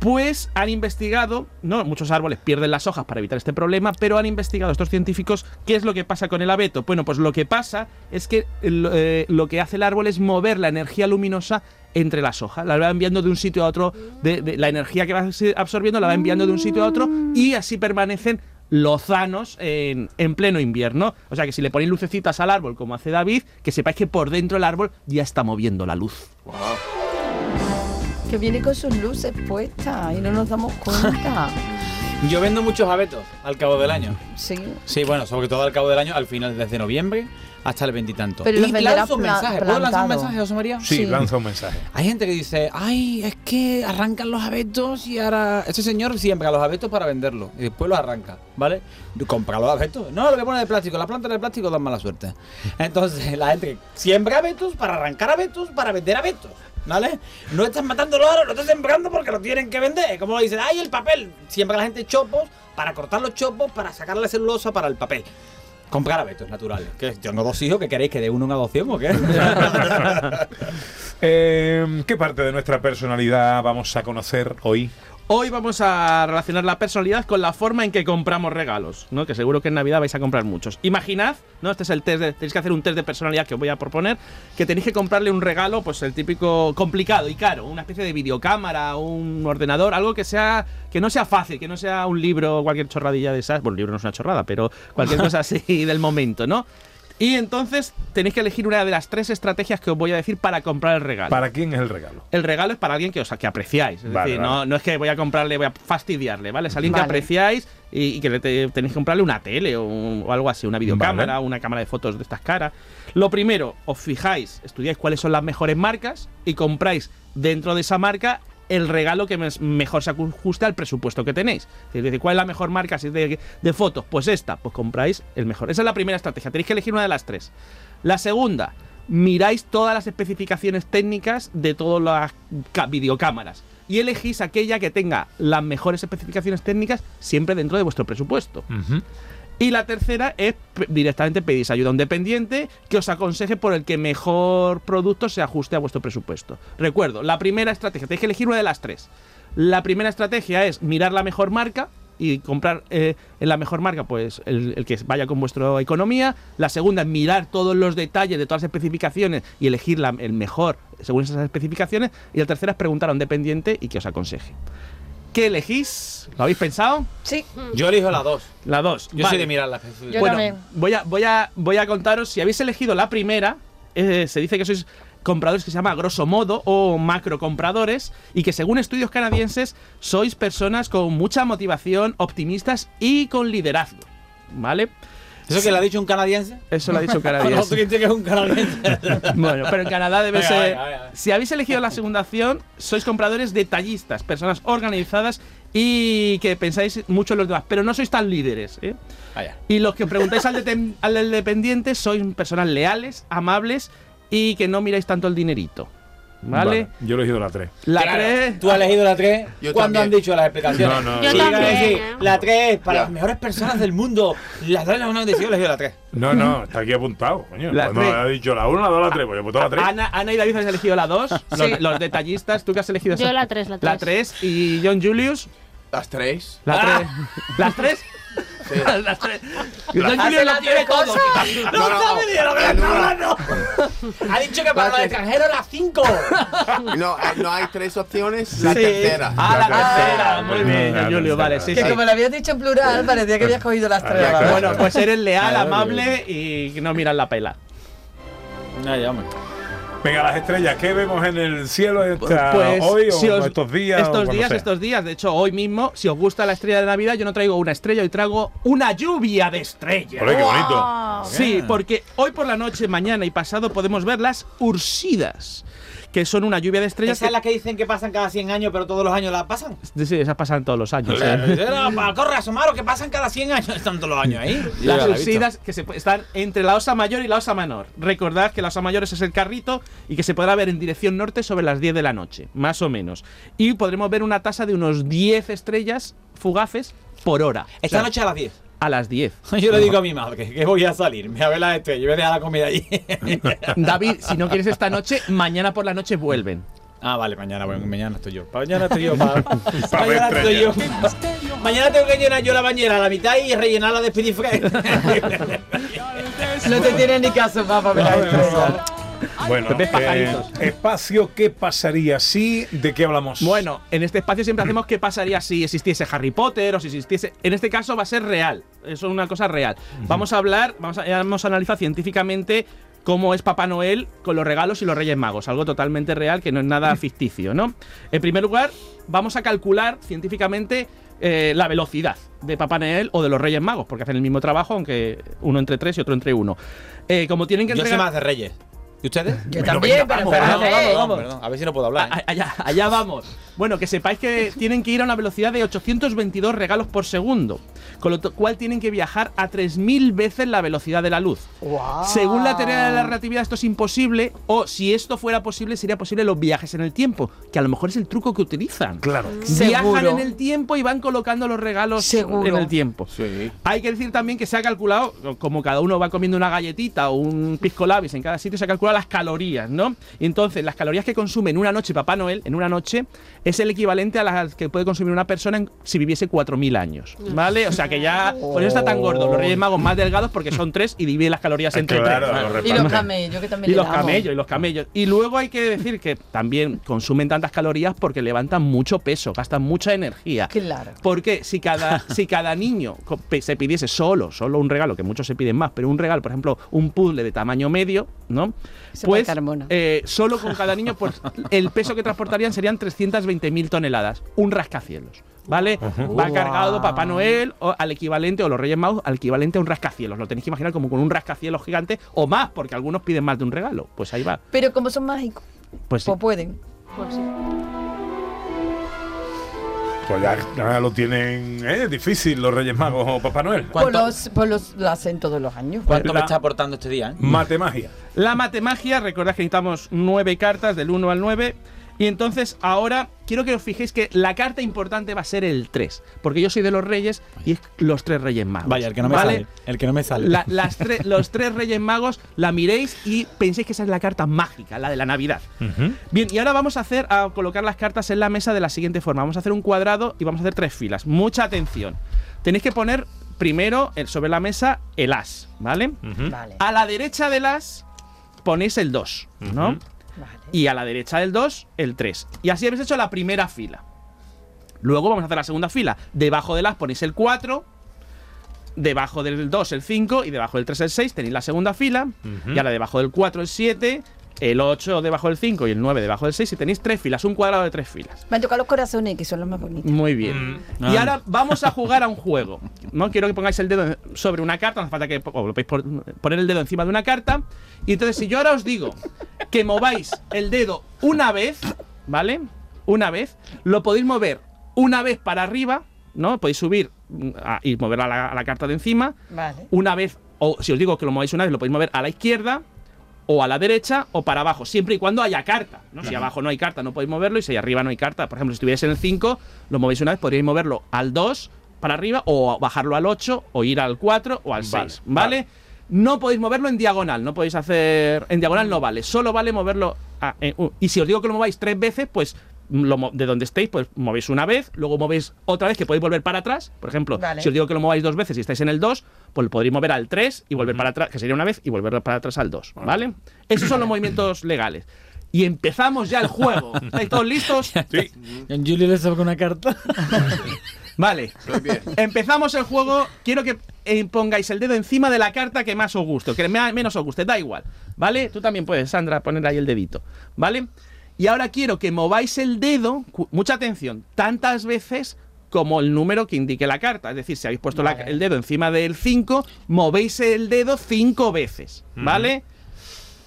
Pues han investigado, ¿no? Muchos árboles pierden las hojas para evitar este problema, pero han investigado estos científicos qué es lo que pasa con el abeto. Bueno, pues lo que pasa es que eh, lo que hace el árbol es mover la energía luminosa entre las hojas. La va enviando de un sitio a otro, de, de- la energía que va absorbiendo la va enviando de un sitio a otro y así permanecen lozanos en, en pleno invierno. O sea que si le ponéis lucecitas al árbol, como hace David, que sepáis que por dentro el árbol ya está moviendo la luz. Que viene con sus luces puestas y no nos damos cuenta. Yo vendo muchos abetos al cabo del año. Sí. Sí, bueno, sobre todo al cabo del año, al final, desde noviembre hasta el veintitanto. Pero Y los venderá lanzo un pla- mensaje. ¿Puedo lanzar un mensaje, José María? sí, sí. lanza un mensaje. Hay gente que dice, ay, es que arrancan los abetos y ahora... Este señor siembra los abetos para venderlos y después los arranca, ¿vale? Compra los abetos. No, lo voy a poner de plástico. Las plantas de plástico dan mala suerte. Entonces, la gente siembra abetos para arrancar abetos para vender abetos. ¿Vale? No están matando los árboles, lo están sembrando porque lo tienen que vender. Como dicen, ay, el papel. Siembra la gente chopos para cortar los chopos, para sacar la celulosa para el papel. Comprar abetos naturales. Que tengo dos hijos que queréis que dé uno en adopción o qué. Eh, ¿Qué parte de nuestra personalidad vamos a conocer hoy? Hoy vamos a relacionar la personalidad con la forma en que compramos regalos, ¿no? Que seguro que en Navidad vais a comprar muchos. Imaginad, ¿no? Este es el test, de- tenéis que hacer un test de personalidad que os voy a proponer, que tenéis que comprarle un regalo, pues el típico complicado y caro, una especie de videocámara, un ordenador, algo que sea que no sea fácil, que no sea un libro o cualquier chorradilla de esas. Bueno, un libro no es una chorrada, pero cualquier cosa así del momento, ¿no? Y entonces tenéis que elegir una de las tres estrategias que os voy a decir para comprar el regalo. ¿Para quién es el regalo? El regalo es para alguien que os que apreciáis. Es Vale, decir, vale. No, no es que voy a comprarle, voy a fastidiarle, ¿vale? Es alguien que apreciáis y, y que le te- tenéis que comprarle una tele o, o algo así, una videocámara, Vale. una cámara de fotos de estas caras. Lo primero, os fijáis, estudiáis cuáles son las mejores marcas y compráis dentro de esa marca el regalo que mejor se ajuste al presupuesto que tenéis. Es decir, ¿cuál es la mejor marca si es de, de fotos? Pues esta, pues compráis el mejor. Esa es la primera estrategia, tenéis que elegir una de las tres. La segunda, miráis todas las especificaciones técnicas de todas las videocámaras y elegís aquella que tenga las mejores especificaciones técnicas siempre dentro de vuestro presupuesto. Y la tercera es directamente pedís ayuda a un dependiente que os aconseje por el que mejor producto se ajuste a vuestro presupuesto. Recuerdo, la primera estrategia, tenéis que elegir una de las tres. La primera estrategia es mirar la mejor marca y comprar eh, en la mejor marca, pues el, el que vaya con vuestra economía. La segunda es mirar todos los detalles de todas las especificaciones y elegir la- el mejor según esas especificaciones. Y la tercera es preguntar a un dependiente y que os aconseje. ¿Qué elegís? ¿Lo habéis pensado? Sí. Yo elijo la dos. La dos. Yo Vale. soy de mirar las Yo bueno, también. voy a, voy, a, voy a contaros, si habéis elegido la primera, eh, se dice que sois compradores que se llama grosso modo o macro compradores y que según estudios canadienses sois personas con mucha motivación, optimistas y con liderazgo. ¿Vale? ¿Eso que le ha dicho un canadiense? Eso lo ha dicho un canadiense. que es un canadiense. Bueno, pero en Canadá debe Venga, ser. venga, venga. Si habéis elegido la segunda opción, sois compradores detallistas, personas organizadas y que pensáis mucho en los demás, pero no sois tan líderes. ¿eh? Vaya. Y los que preguntáis al, dependiente sois personas leales, amables y que no miráis tanto el dinerito. ¿Vale? Yo he elegido la 3. La Claro, 3. Tú has elegido la 3 Yo cuando han dicho las explicaciones. No, no, Yo Sí, también, decir, ¿eh? La 3 para Ya. las mejores personas del mundo. Las 3 las han decidido, yo he elegido la 3. No, no, está aquí apuntado, coño. La Cuando ha dicho la 1, la 2, la 3, pues yo he apuntado la 3. Ana, Ana y David habéis elegido la 2. Sí. Los, los detallistas, ¿tú qué has elegido? Yo esa? la tres, la La tres. 3 y John Julius. Las tres. La Ah. 3. ¿Las 3? Sí. Las 3. John Hace Julius las lo tiene tres todo. No, no, Ha dicho que para los extranjeros las 5. No, hay- no hay tres opciones. La Sí. tercera. Ah, la tercera. tercera. Muy bien, Julius. Vale, sí, Que sí. como lo habías dicho en plural, parecía que habías cogido las tres. Bueno, pues eres leal, amable y que no miras la pela. No, ya, hombre. Venga, las estrellas, ¿qué vemos en el cielo esta- Pues, hoy o si os- estos días? o Estos días, sea? estos días. De hecho, hoy mismo, si os gusta la estrella de Navidad, yo no traigo una estrella, hoy traigo una lluvia de estrellas. Ole, qué bonito. Sí, porque hoy por la noche, mañana y pasado podemos ver las Ursidas, que son una lluvia de estrellas. Esa es la que dicen que pasan cada 100 años, pero todos los años la pasan. Sí, esas pasan todos los años. ¿eh? Era para correr asomaro que pasan cada 100 años. Están todos los años ahí. Las Ursidas que se están entre la osa mayor y la osa menor. Recordad que la osa mayor es el carrito y que se podrá ver en dirección norte sobre las 10 de la noche, más o menos. Y podremos ver una tasa de unos 10 estrellas fugaces por hora. Esta O sea, noche a las 10. A las 10. Yo le digo a mi madre que voy a salir, me voy a las estrellas, yo voy a dejar la comida allí. David, si no quieres esta noche, mañana por la noche vuelven. Ah, vale, mañana, bueno, mañana estoy yo. Mañana estoy yo. pa- Pa' mañana estoy yo. Mañana tengo que llenar yo la bañera a la mitad y rellenarla de spidifresh. No te tiene ni caso, papá. mira esto. Bueno, Pepe eh, espacio, ¿qué pasaría si? ¿De qué hablamos? Bueno, en este espacio siempre hacemos qué pasaría si existiese Harry Potter o si existiese. En este caso va a ser real. Eso es una cosa real. Vamos a hablar, vamos a, vamos a analizar científicamente cómo es Papá Noel con los regalos y los Reyes Magos. Algo totalmente real que no es nada ficticio, ¿no? En primer lugar, vamos a calcular científicamente eh, la velocidad de Papá Noel o de los Reyes Magos, porque hacen el mismo trabajo, aunque uno entre tres y otro entre uno. Eh, como tienen que Yo soy entregar. más de Reyes. ¿Y ustedes? Yo Bueno, también, venga, pero vamos. Vamos, vamos, perdón. A ver si no puedo hablar. ¿eh? Allá, allá vamos. Bueno, que sepáis que tienen que ir a una velocidad de 822 regalos por segundo, con lo cual tienen que viajar a 3.000 veces la velocidad de la luz. Según la teoría de la relatividad, esto es imposible, o si esto fuera posible, sería posible los viajes en el tiempo, que a lo mejor es el truco que utilizan. Claro. Viajan Seguro. en el tiempo y van colocando los regalos Seguro. en el tiempo. Sí. Hay que decir también que se ha calculado, como cada uno va comiendo una galletita o un pisco labis en cada sitio, se ha calculado las calorías, ¿no? Y entonces, las calorías que consume en una noche Papá Noel, en una noche, es el equivalente a las que puede consumir una persona en- si viviese 4.000 años, ¿vale? O sea que ya. Por eso está tan gordo. Los Reyes Magos más delgados porque son tres y dividen las calorías entre Claro, tres. lo Y los camellos, que también Y le los damos. camellos, y los camellos. Y luego hay que decir que también consumen tantas calorías porque levantan mucho peso, gastan mucha energía. Claro. Porque si cada, si cada niño se pidiese solo, solo un regalo, que muchos se piden más, pero un regalo, por ejemplo, un puzzle de tamaño medio, ¿no? Se Pues eh, solo con cada niño, pues el peso que transportarían serían 320.000 toneladas. Un rascacielos. ¿Vale? Va cargado Papá Noel o al equivalente, o los Reyes Magos, al equivalente a un rascacielos. Lo tenéis que imaginar como con un rascacielos gigante o más, porque algunos piden más de un regalo. Pues ahí va. Pero como son mágicos, Pues sí. pues pueden. Pues sí. Pues ya, ya lo tienen eh, difícil los Reyes Magos o Papá Noel. Pues ¿Cuánto, los, pues los lo hacen todos los años. cuánto me está aportando este día? eh? Matemagia. La matemagia, recordad que necesitamos nueve cartas del 1 al 9. Y entonces ahora quiero que os fijéis que la carta importante va a ser el 3. Porque yo soy de los reyes y es los tres reyes magos. Vaya, el que no me ¿vale? sale. El que no me sale. La- las tre- los tres reyes magos la miréis y penséis que esa es la carta mágica, la de la Navidad. Bien, y ahora vamos a hacer a colocar las cartas en la mesa de la siguiente forma. Vamos a hacer un cuadrado y vamos a hacer tres filas. Mucha atención. Tenéis que poner primero eh, sobre la mesa el as, ¿vale? Vale. A la derecha del as ponéis el 2, ¿no? Y a la derecha del 2, el 3. Y así habéis hecho la primera fila. Luego vamos a hacer la segunda fila. Debajo del as ponéis el 4. Debajo del 2 el 5 y debajo del 3 el 6 tenéis la segunda fila. Y ahora debajo del 4 el 7, el 8 debajo del 5 y el 9 debajo del 6 y tenéis tres filas, un cuadrado de tres filas. Me han tocado los corazones, que son los más bonitos. Muy bien. Mm. Y ahora vamos a jugar a un juego. No quiero que pongáis el dedo sobre una carta, no hace falta que lo poner el dedo encima de una carta. Y entonces, si yo ahora os digo que mováis el dedo una vez, ¿vale? Una vez, lo podéis mover una vez para arriba, ¿no? Podéis subir mm, a- y mover a la, a la carta de encima. Vale. Una vez, o si os digo que lo mováis una vez, lo podéis mover a la izquierda, o a la derecha, o para abajo, siempre y cuando haya carta. ¿no? Si abajo no hay carta, no podéis moverlo, y si arriba no hay carta, por ejemplo, si estuvierais en el 5, lo movéis una vez, podríais moverlo al 2 para arriba, o bajarlo al 8, o ir al 4 o al Vale, 6. ¿Vale? No podéis moverlo en diagonal, no podéis hacer. En diagonal no vale, solo vale moverlo. a- en- uh, y si os digo que lo mováis tres veces, pues lo de donde estéis, pues movéis una vez, luego movéis otra vez, que podéis volver para atrás. Por ejemplo, Vale. si os digo que lo mováis dos veces y estáis en el 2, pues lo podréis mover al 3 y volver para atrás, que sería una vez, y volver para atrás al 2. ¿Vale? Esos son los movimientos legales. Y empezamos ya el juego. ¿Estáis todos listos? Sí. En Julio le saco una carta. Vale. Empezamos el juego. Quiero que eh, pongáis el dedo encima de la carta que más os guste, que me- menos os guste, da igual. ¿Vale? Tú también puedes, Sandra, poner ahí el dedito. ¿Vale? Y ahora quiero que mováis el dedo, mucha atención, tantas veces como el número que indique la carta. Es decir, si habéis puesto la- el dedo encima del 5, movéis el dedo 5 veces. ¿Vale?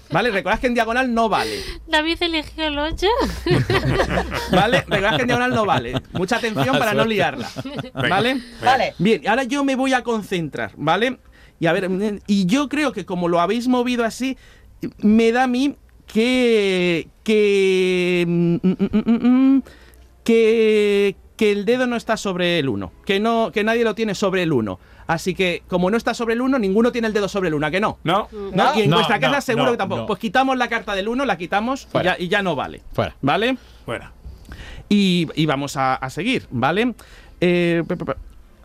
¿Vale? Recordad que en diagonal no vale. David eligió el 8. ¿Vale? Recordad que en diagonal no vale. Mucha atención para no liarla. ¿Vale? Vale. Bien, ahora yo me voy a concentrar, ¿vale? Y a ver, y yo creo que como lo habéis movido así, me da a mí que. que. mm, mm, mm, que. que el dedo no está sobre el 1. Que, no, que nadie lo tiene sobre el 1. Así que, como no está sobre el 1, ninguno tiene el dedo sobre el 1, ¿a que no? No. ¿No? Y en No, vuestra casa no, seguro no, que tampoco. no. Pues quitamos la carta del 1, la quitamos y ya, y ya no vale. Fuera. ¿Vale? Fuera. Y, y vamos a, a seguir, ¿vale? Eh,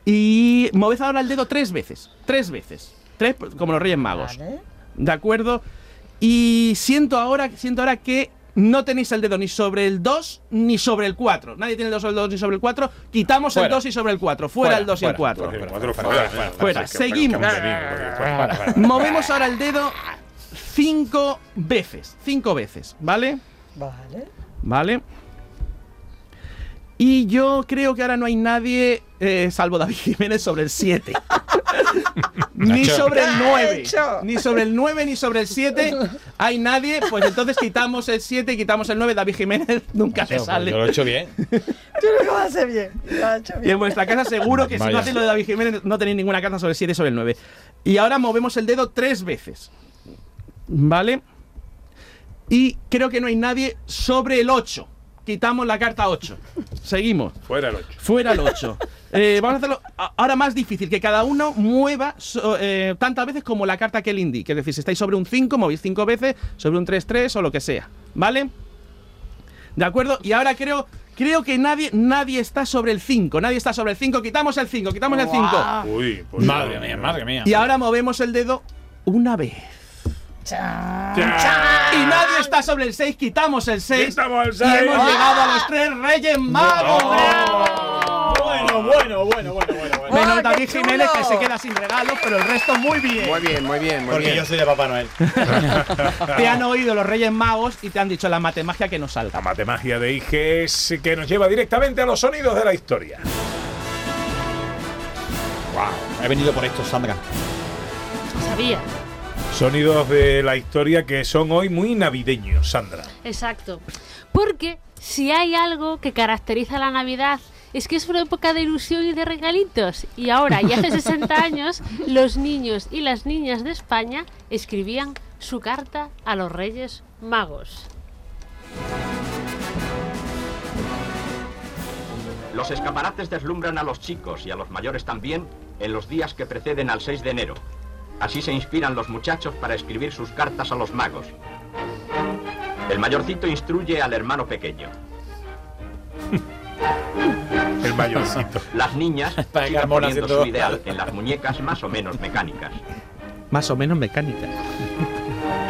y moved ahora el dedo tres veces. Tres veces. Tres, como los Reyes Magos. Vale. ¿De acuerdo? Y siento ahora, siento ahora que no tenéis el dedo ni sobre el 2 ni sobre el 4. Nadie tiene el dedo sobre el 2 ni sobre el 4. Quitamos el Fuera. 2 y sobre el 4. Fuera, Fuera, el 2 y el fuera, 4. Porque cuatro fuera, Seguimos. Movemos ahora el dedo cinco veces. Cinco veces, ¿vale? Vale. ¿Vale? Y yo creo que ahora no hay nadie, eh, salvo David Jiménez, sobre el 7. ni Nacho. sobre el ¿Qué ha 9. hecho? Ni sobre el 9 ni sobre el 7 hay nadie. Pues entonces quitamos el 7 y quitamos el 9. David Jiménez nunca te Yo sale. lo he hecho bien. Tú lo que vas a hacer bien. Lo hecho Y en bien. vuestra casa seguro que si Vaya. no hacéis lo de David Jiménez no tenéis ninguna carta sobre el 7 y sobre el 9. Y ahora movemos el dedo tres veces. ¿Vale? Y creo que no hay nadie sobre el 8. Quitamos la carta 8. Seguimos. Fuera el 8. Fuera el 8. Eh, vamos a hacerlo ahora más difícil, que cada uno mueva so- eh, tantas veces como la carta que él indique. Es decir, si estáis sobre un 5, movéis 5 veces, sobre un 3, 3 o lo que sea. ¿Vale? ¿De acuerdo? Y ahora creo Creo que nadie, nadie está sobre el 5. Nadie está sobre el 5. Quitamos el 5, quitamos el 5. Uy, pues Madre mía, madre mía. Y ahora movemos el dedo una vez. Y nadie está sobre el 6, quitamos el 6. Quitamos el Y seis. hemos llegado a los tres Reyes Magos. Bueno, bueno, bueno, bueno, bueno. bueno. Menos ¡Ah, David Jiménez que se queda sin regalos, pero el resto muy bien. Muy bien, muy bien, muy Porque bien. yo soy de Papá Noel. Te han oído los Reyes Magos y te han dicho la matemagia que nos La salga. matemagia de IGES que nos lleva directamente a los sonidos de la historia. He venido por esto, Sandra. Sabía. Sonidos de la historia que son hoy muy navideños, Sandra. Exacto. Porque si hay algo que caracteriza la Navidad es que es una época de ilusión y de regalitos. Y ahora, y hace 60 años, los niños y las niñas de España escribían su carta a los Reyes Magos. Los escaparates deslumbran a los chicos y a los mayores también en los días que preceden al 6 de enero. Así se inspiran los muchachos para escribir sus cartas a los magos. El mayorcito instruye al hermano pequeño. El mayorcito. Las niñas siguen poniendo haciendo- su ideal en las muñecas más o menos mecánicas. Más o menos mecánica.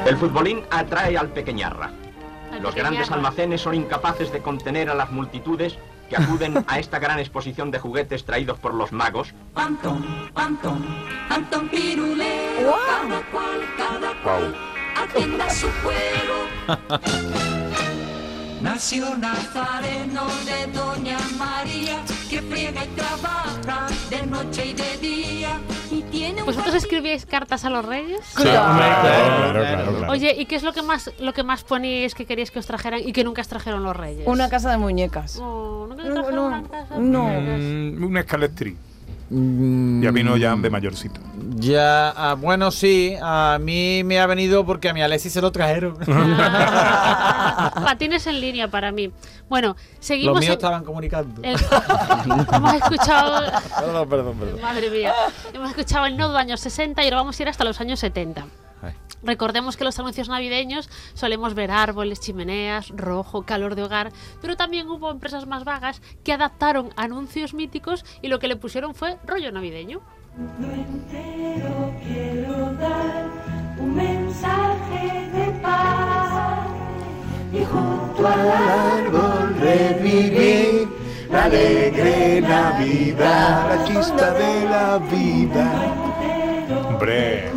El futbolín atrae al pequeñarra. Los grandes almacenes son incapaces de contener a las multitudes que acuden a esta gran exposición de juguetes traídos por los magos Antón, Antón, Antón Pirulero, cada cual, cada cual, atienda su juego. Nació Nazareno de Doña María, que friega y trabaja de noche y de día. ¿Vosotros escribíais cartas a los Reyes? Claro, claro, claro. Oye, ¿y qué es lo que más lo que más poníais que queríais que os trajeran y que nunca os trajeron los Reyes? Una casa de muñecas. Oh, ¿nunca os No, trajeron no, una casa? no. Mm, un escaletri. Mm, Ya vino ya de mayorcito. Ya, ah, bueno, sí, a mí me ha venido porque a mi Alexis se lo trajeron. Patines en línea para mí. Bueno, Los seguimos. míos en- estaban comunicando. el- Hemos escuchado. Perdón, perdón, perdón. Madre mía. Hemos escuchado el nodo años 60 y ahora vamos a ir hasta los años 70. Ay. Recordemos que los anuncios navideños solemos ver árboles, chimeneas, rojo, calor de hogar, pero también hubo empresas más vagas que adaptaron anuncios míticos y lo que le pusieron fue rollo navideño. entero quiero dar un mensaje de paz. Y junto al árbol Revivir la alegre Navidad, la chista de la vida. Hombre,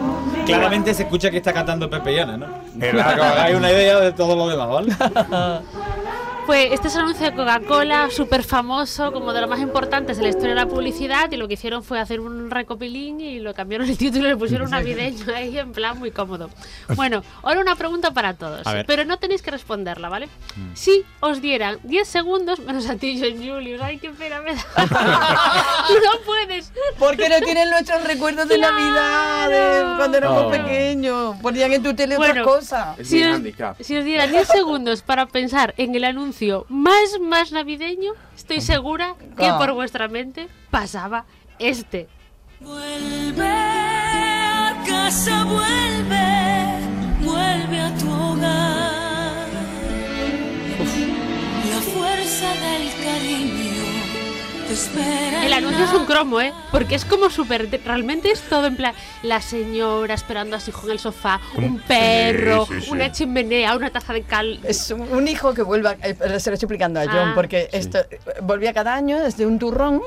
Claramente se escucha que está cantando Pepe Llana, ¿no? Para que os hagáis una idea de todo lo demás, ¿vale? Pues este es el anuncio de Coca-Cola, súper famoso, como de lo más importantes de la historia de la publicidad, y lo que hicieron fue hacer un recopilín y lo cambiaron el título y le pusieron navideño ahí en plan muy cómodo. Bueno, ahora una pregunta para todos, pero no tenéis que responderla, ¿vale? Si os dieran 10 segundos, menos a ti, John Julius, ay, qué pena me da. Tú no puedes. Porque no tienen nuestros recuerdos de Claro. Navidad, de cuando éramos Oh. pequeños. Ponían en tu tele Bueno, otras cosas. Es Si os, si os dieran 10 segundos para pensar en el anuncio más, más navideño, estoy segura que por vuestra mente pasaba este. Vuelve a casa, vuelve, vuelve a tu hogar. La fuerza del cariño. El anuncio es un cromo, ¿eh? Porque es como súper... Realmente es todo en plan... La señora esperando a su hijo en el sofá, un perro, sí, sí. una chimenea, una taza de cal... Es un, hijo que vuelve, a- eh, se lo estoy explicando a John, Ah. porque esto volvía cada año desde un turrón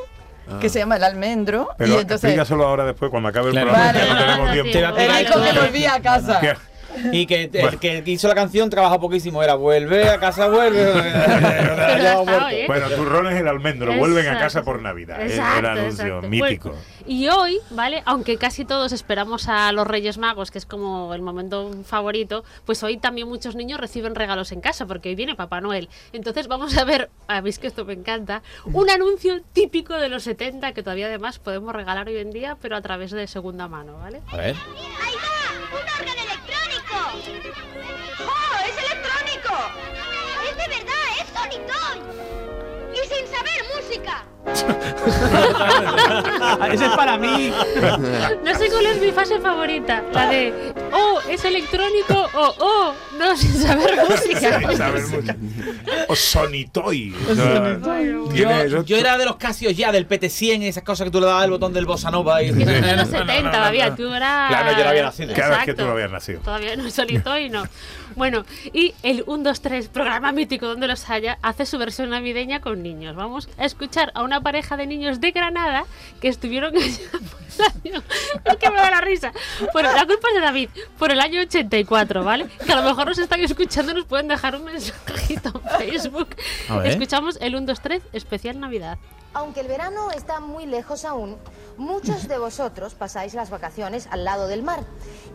que se llama el almendro. pero y entonces, explícaselo ahora después, cuando acabe el Claro. programa, Vale. no tenemos Ah, tiempo. El hijo que volvía a casa. Y que el Bueno. que hizo la canción trabaja poquísimo. Era vuelve a casa, vuelve. Ya ¿eh? Bueno, turrón es el almendro, vuelven a Exacto. casa por Navidad. es Exacto, el anuncio exacto. mítico. Bueno, y hoy, ¿vale? Aunque casi todos esperamos a los Reyes Magos, que es como el momento favorito, pues hoy también muchos niños reciben regalos en casa, porque hoy viene Papá Noel. Entonces vamos a ver, a mí es que esto me encanta, un anuncio típico de los 70 que todavía además podemos regalar hoy en día, pero a través de segunda mano, ¿vale? A ver. ¡Ahí va! ¡Un órgano electrónico! ¡Oh, es electrónico! ¡Es de verdad! ¡Es Sonic Toy! ¡Y sin saber música! Ese es para mí. No sé cuál es mi fase favorita. La de, oh, es electrónico o, oh, no, sin saber música. Sin saber música. O Sonitoy. Yo, yo era de los Casios ya, del PT100, esas cosas que tú le dabas el botón del Bossa Nova. Y... Que eso era los 70 todavía, tú eras... Claro, yo no había nacido. Claro, es que tú no habías nacido. Todavía no solito y no. Bueno, y el 1, 2, 3, programa mítico donde los haya, hace su versión navideña con niños. Vamos a escuchar a una pareja de niños de Granada que estuvieron allá por el año. Es que me da la risa. Bueno, la culpa es de David, por el año 84, ¿vale? Que a lo mejor nos están escuchando, nos pueden dejar un mensajito en Facebook. Escuchamos el 1, 2, 3, especial Navidad. Aunque el verano está muy lejos aún, muchos de vosotros pasáis las vacaciones al lado del mar.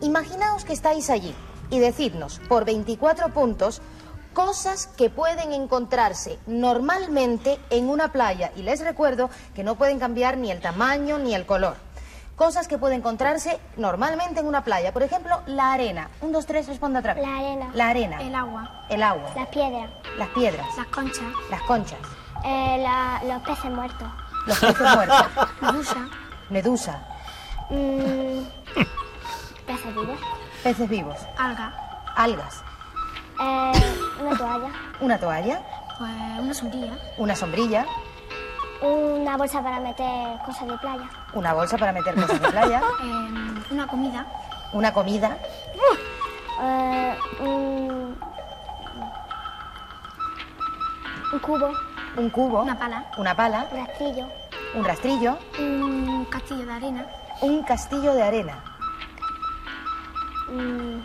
Imaginaos que estáis allí y decidnos, por 24 puntos, cosas que pueden encontrarse normalmente en una playa. Y les recuerdo que no pueden cambiar ni el tamaño ni el color. Cosas que pueden encontrarse normalmente en una playa. Por ejemplo, la arena. Un, dos, tres, responde otra vez. La arena. La arena. El agua. El agua. Las piedras. Las piedras. Las conchas. Las conchas. Eh, la- los peces muertos. Los peces muertos. Medusa. Medusa. Mm, peces vivos. Peces vivos. Alga. Algas. Eh, una toalla. Una toalla. Pues una sombrilla. Una sombrilla. Una bolsa para meter cosas de playa. Una bolsa para meter cosas de playa. una comida. Una comida. Eh, un, un cubo. Un cubo. Una pala. Una pala. Un rastrillo. Un rastrillo. Un castillo de arena. Un castillo de arena. Mm,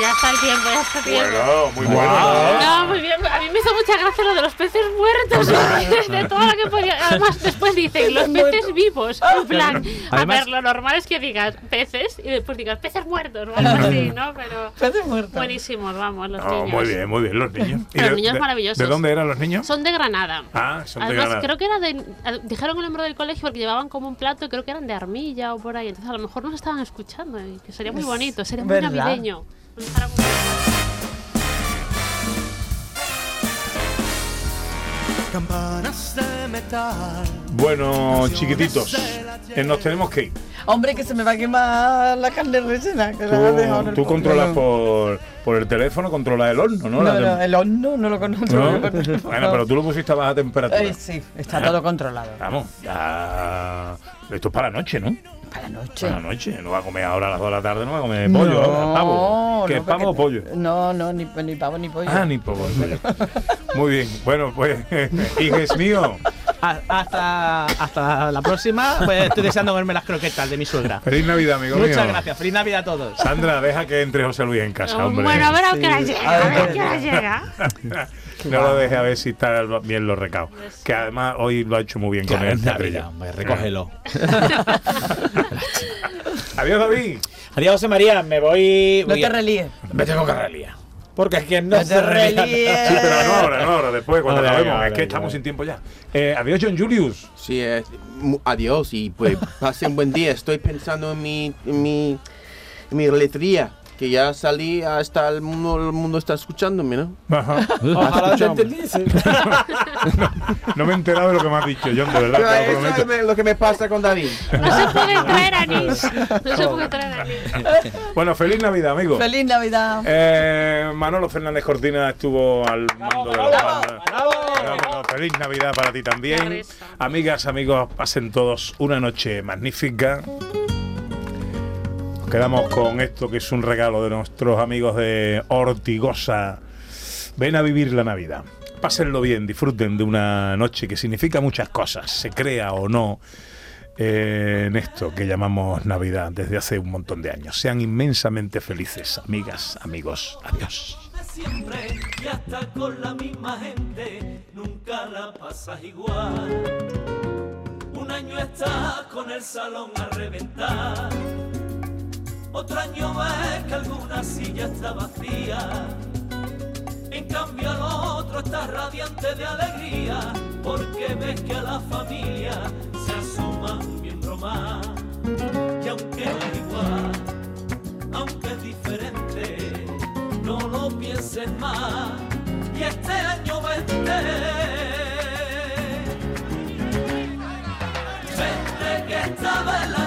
Ya está el tiempo, ya está el tiempo. Bueno, muy bueno. No, muy bien. A mí me hizo mucha gracia lo de los peces muertos. de todo lo que podía. Además, después dicen los peces vivos. En plan, a Además- ver, lo normal es que digas peces y después digas peces muertos o algo así, ¿no? Pero. Peces muertos. Buenísimos, vamos, los No, niños. muy bien, muy bien, los niños. ¿Y Los de- niños de- maravillosos. ¿De dónde eran los niños? Son de Granada. Ah, son de Además, Granada. creo que era de. eh, Dijeron el nombre del colegio porque llevaban como un plato, creo que eran de armilla o por ahí. Entonces, a lo mejor nos estaban escuchando y que sería muy Es bonito, sería muy verdad. navideño. Campanas de metal. Bueno, chiquititos, eh, nos tenemos que ir. Hombre, que se me va a quemar la carne rellena. Que la dejado Tú, el tú controlas por, por el teléfono, controlas el horno, ¿no? No, La el horno no lo conozco. ¿No? Bueno, pero tú lo pusiste a baja temperatura. Eh, sí, está todo controlado. Vamos, ya... Esto es para la noche, ¿no? Para la noche. Para la noche. No va a comer ahora a las 2 de la tarde, no va a comer pollo. No, ahora, pavo. ¿Qué no, es pavo o pollo? No, no, ni, ni pavo ni pollo. Ah, ni pavo. ni pollo. Muy bien. Bueno, pues, hijes mío. A- Hasta, hasta la próxima. Pues estoy deseando verme las croquetas de mi suegra. Feliz Navidad, amigo Muchas mío. gracias. Feliz Navidad a todos. Sandra, deja que entre José Luis en casa, hombre. Bueno, a ver a qué hora Sí. llega. A A ver, a hora llega. No lo deje a ver si está bien los recados. Que además hoy lo ha hecho muy bien con él. recógelo. Adiós, David. Adiós, José María. Me voy. No voy te a- relíes. Me tengo que relía. Porque es que no, No te se relíes. Sí, pero no ahora, no ahora, después, cuando acabemos. vale, es que estamos sin tiempo ya. Eh, adiós, John Julius. Sí, eh, adiós y pues pasen un buen día. Estoy pensando en mi, en mi, en mi letría, que ya salí hasta el mundo, el mundo está escuchándome, ¿no? Ajá. Ojalá te entendiese. No me he enterado de lo que me has dicho, John, de verdad. te lo Eso es prometo. me- lo que me pasa con David. No se puede traer anís. No se puede traer anís. Bueno, feliz Navidad, amigo. Feliz Navidad. Eh, Manolo Fernández Cortina estuvo al mando de los bandas. Bravo, Feliz Navidad para ti también. Amigas, amigos, pasen todos una noche magnífica. Nos quedamos con esto que es un regalo de nuestros amigos de Ortigosa. Ven a vivir la Navidad. Pásenlo bien, disfruten de una noche que significa muchas cosas, se crea o no eh, en esto que llamamos Navidad desde hace un montón de años. Sean inmensamente felices, amigas, amigos. Adiós. Un año estás con el salón a reventar, otro año ves que alguna silla está vacía. En cambio el otro está radiante de alegría, porque ves que a la familia se asoma un miembro más. Y aunque no es igual, aunque es diferente, no lo pienses más. Y este año vente, vente que esta vela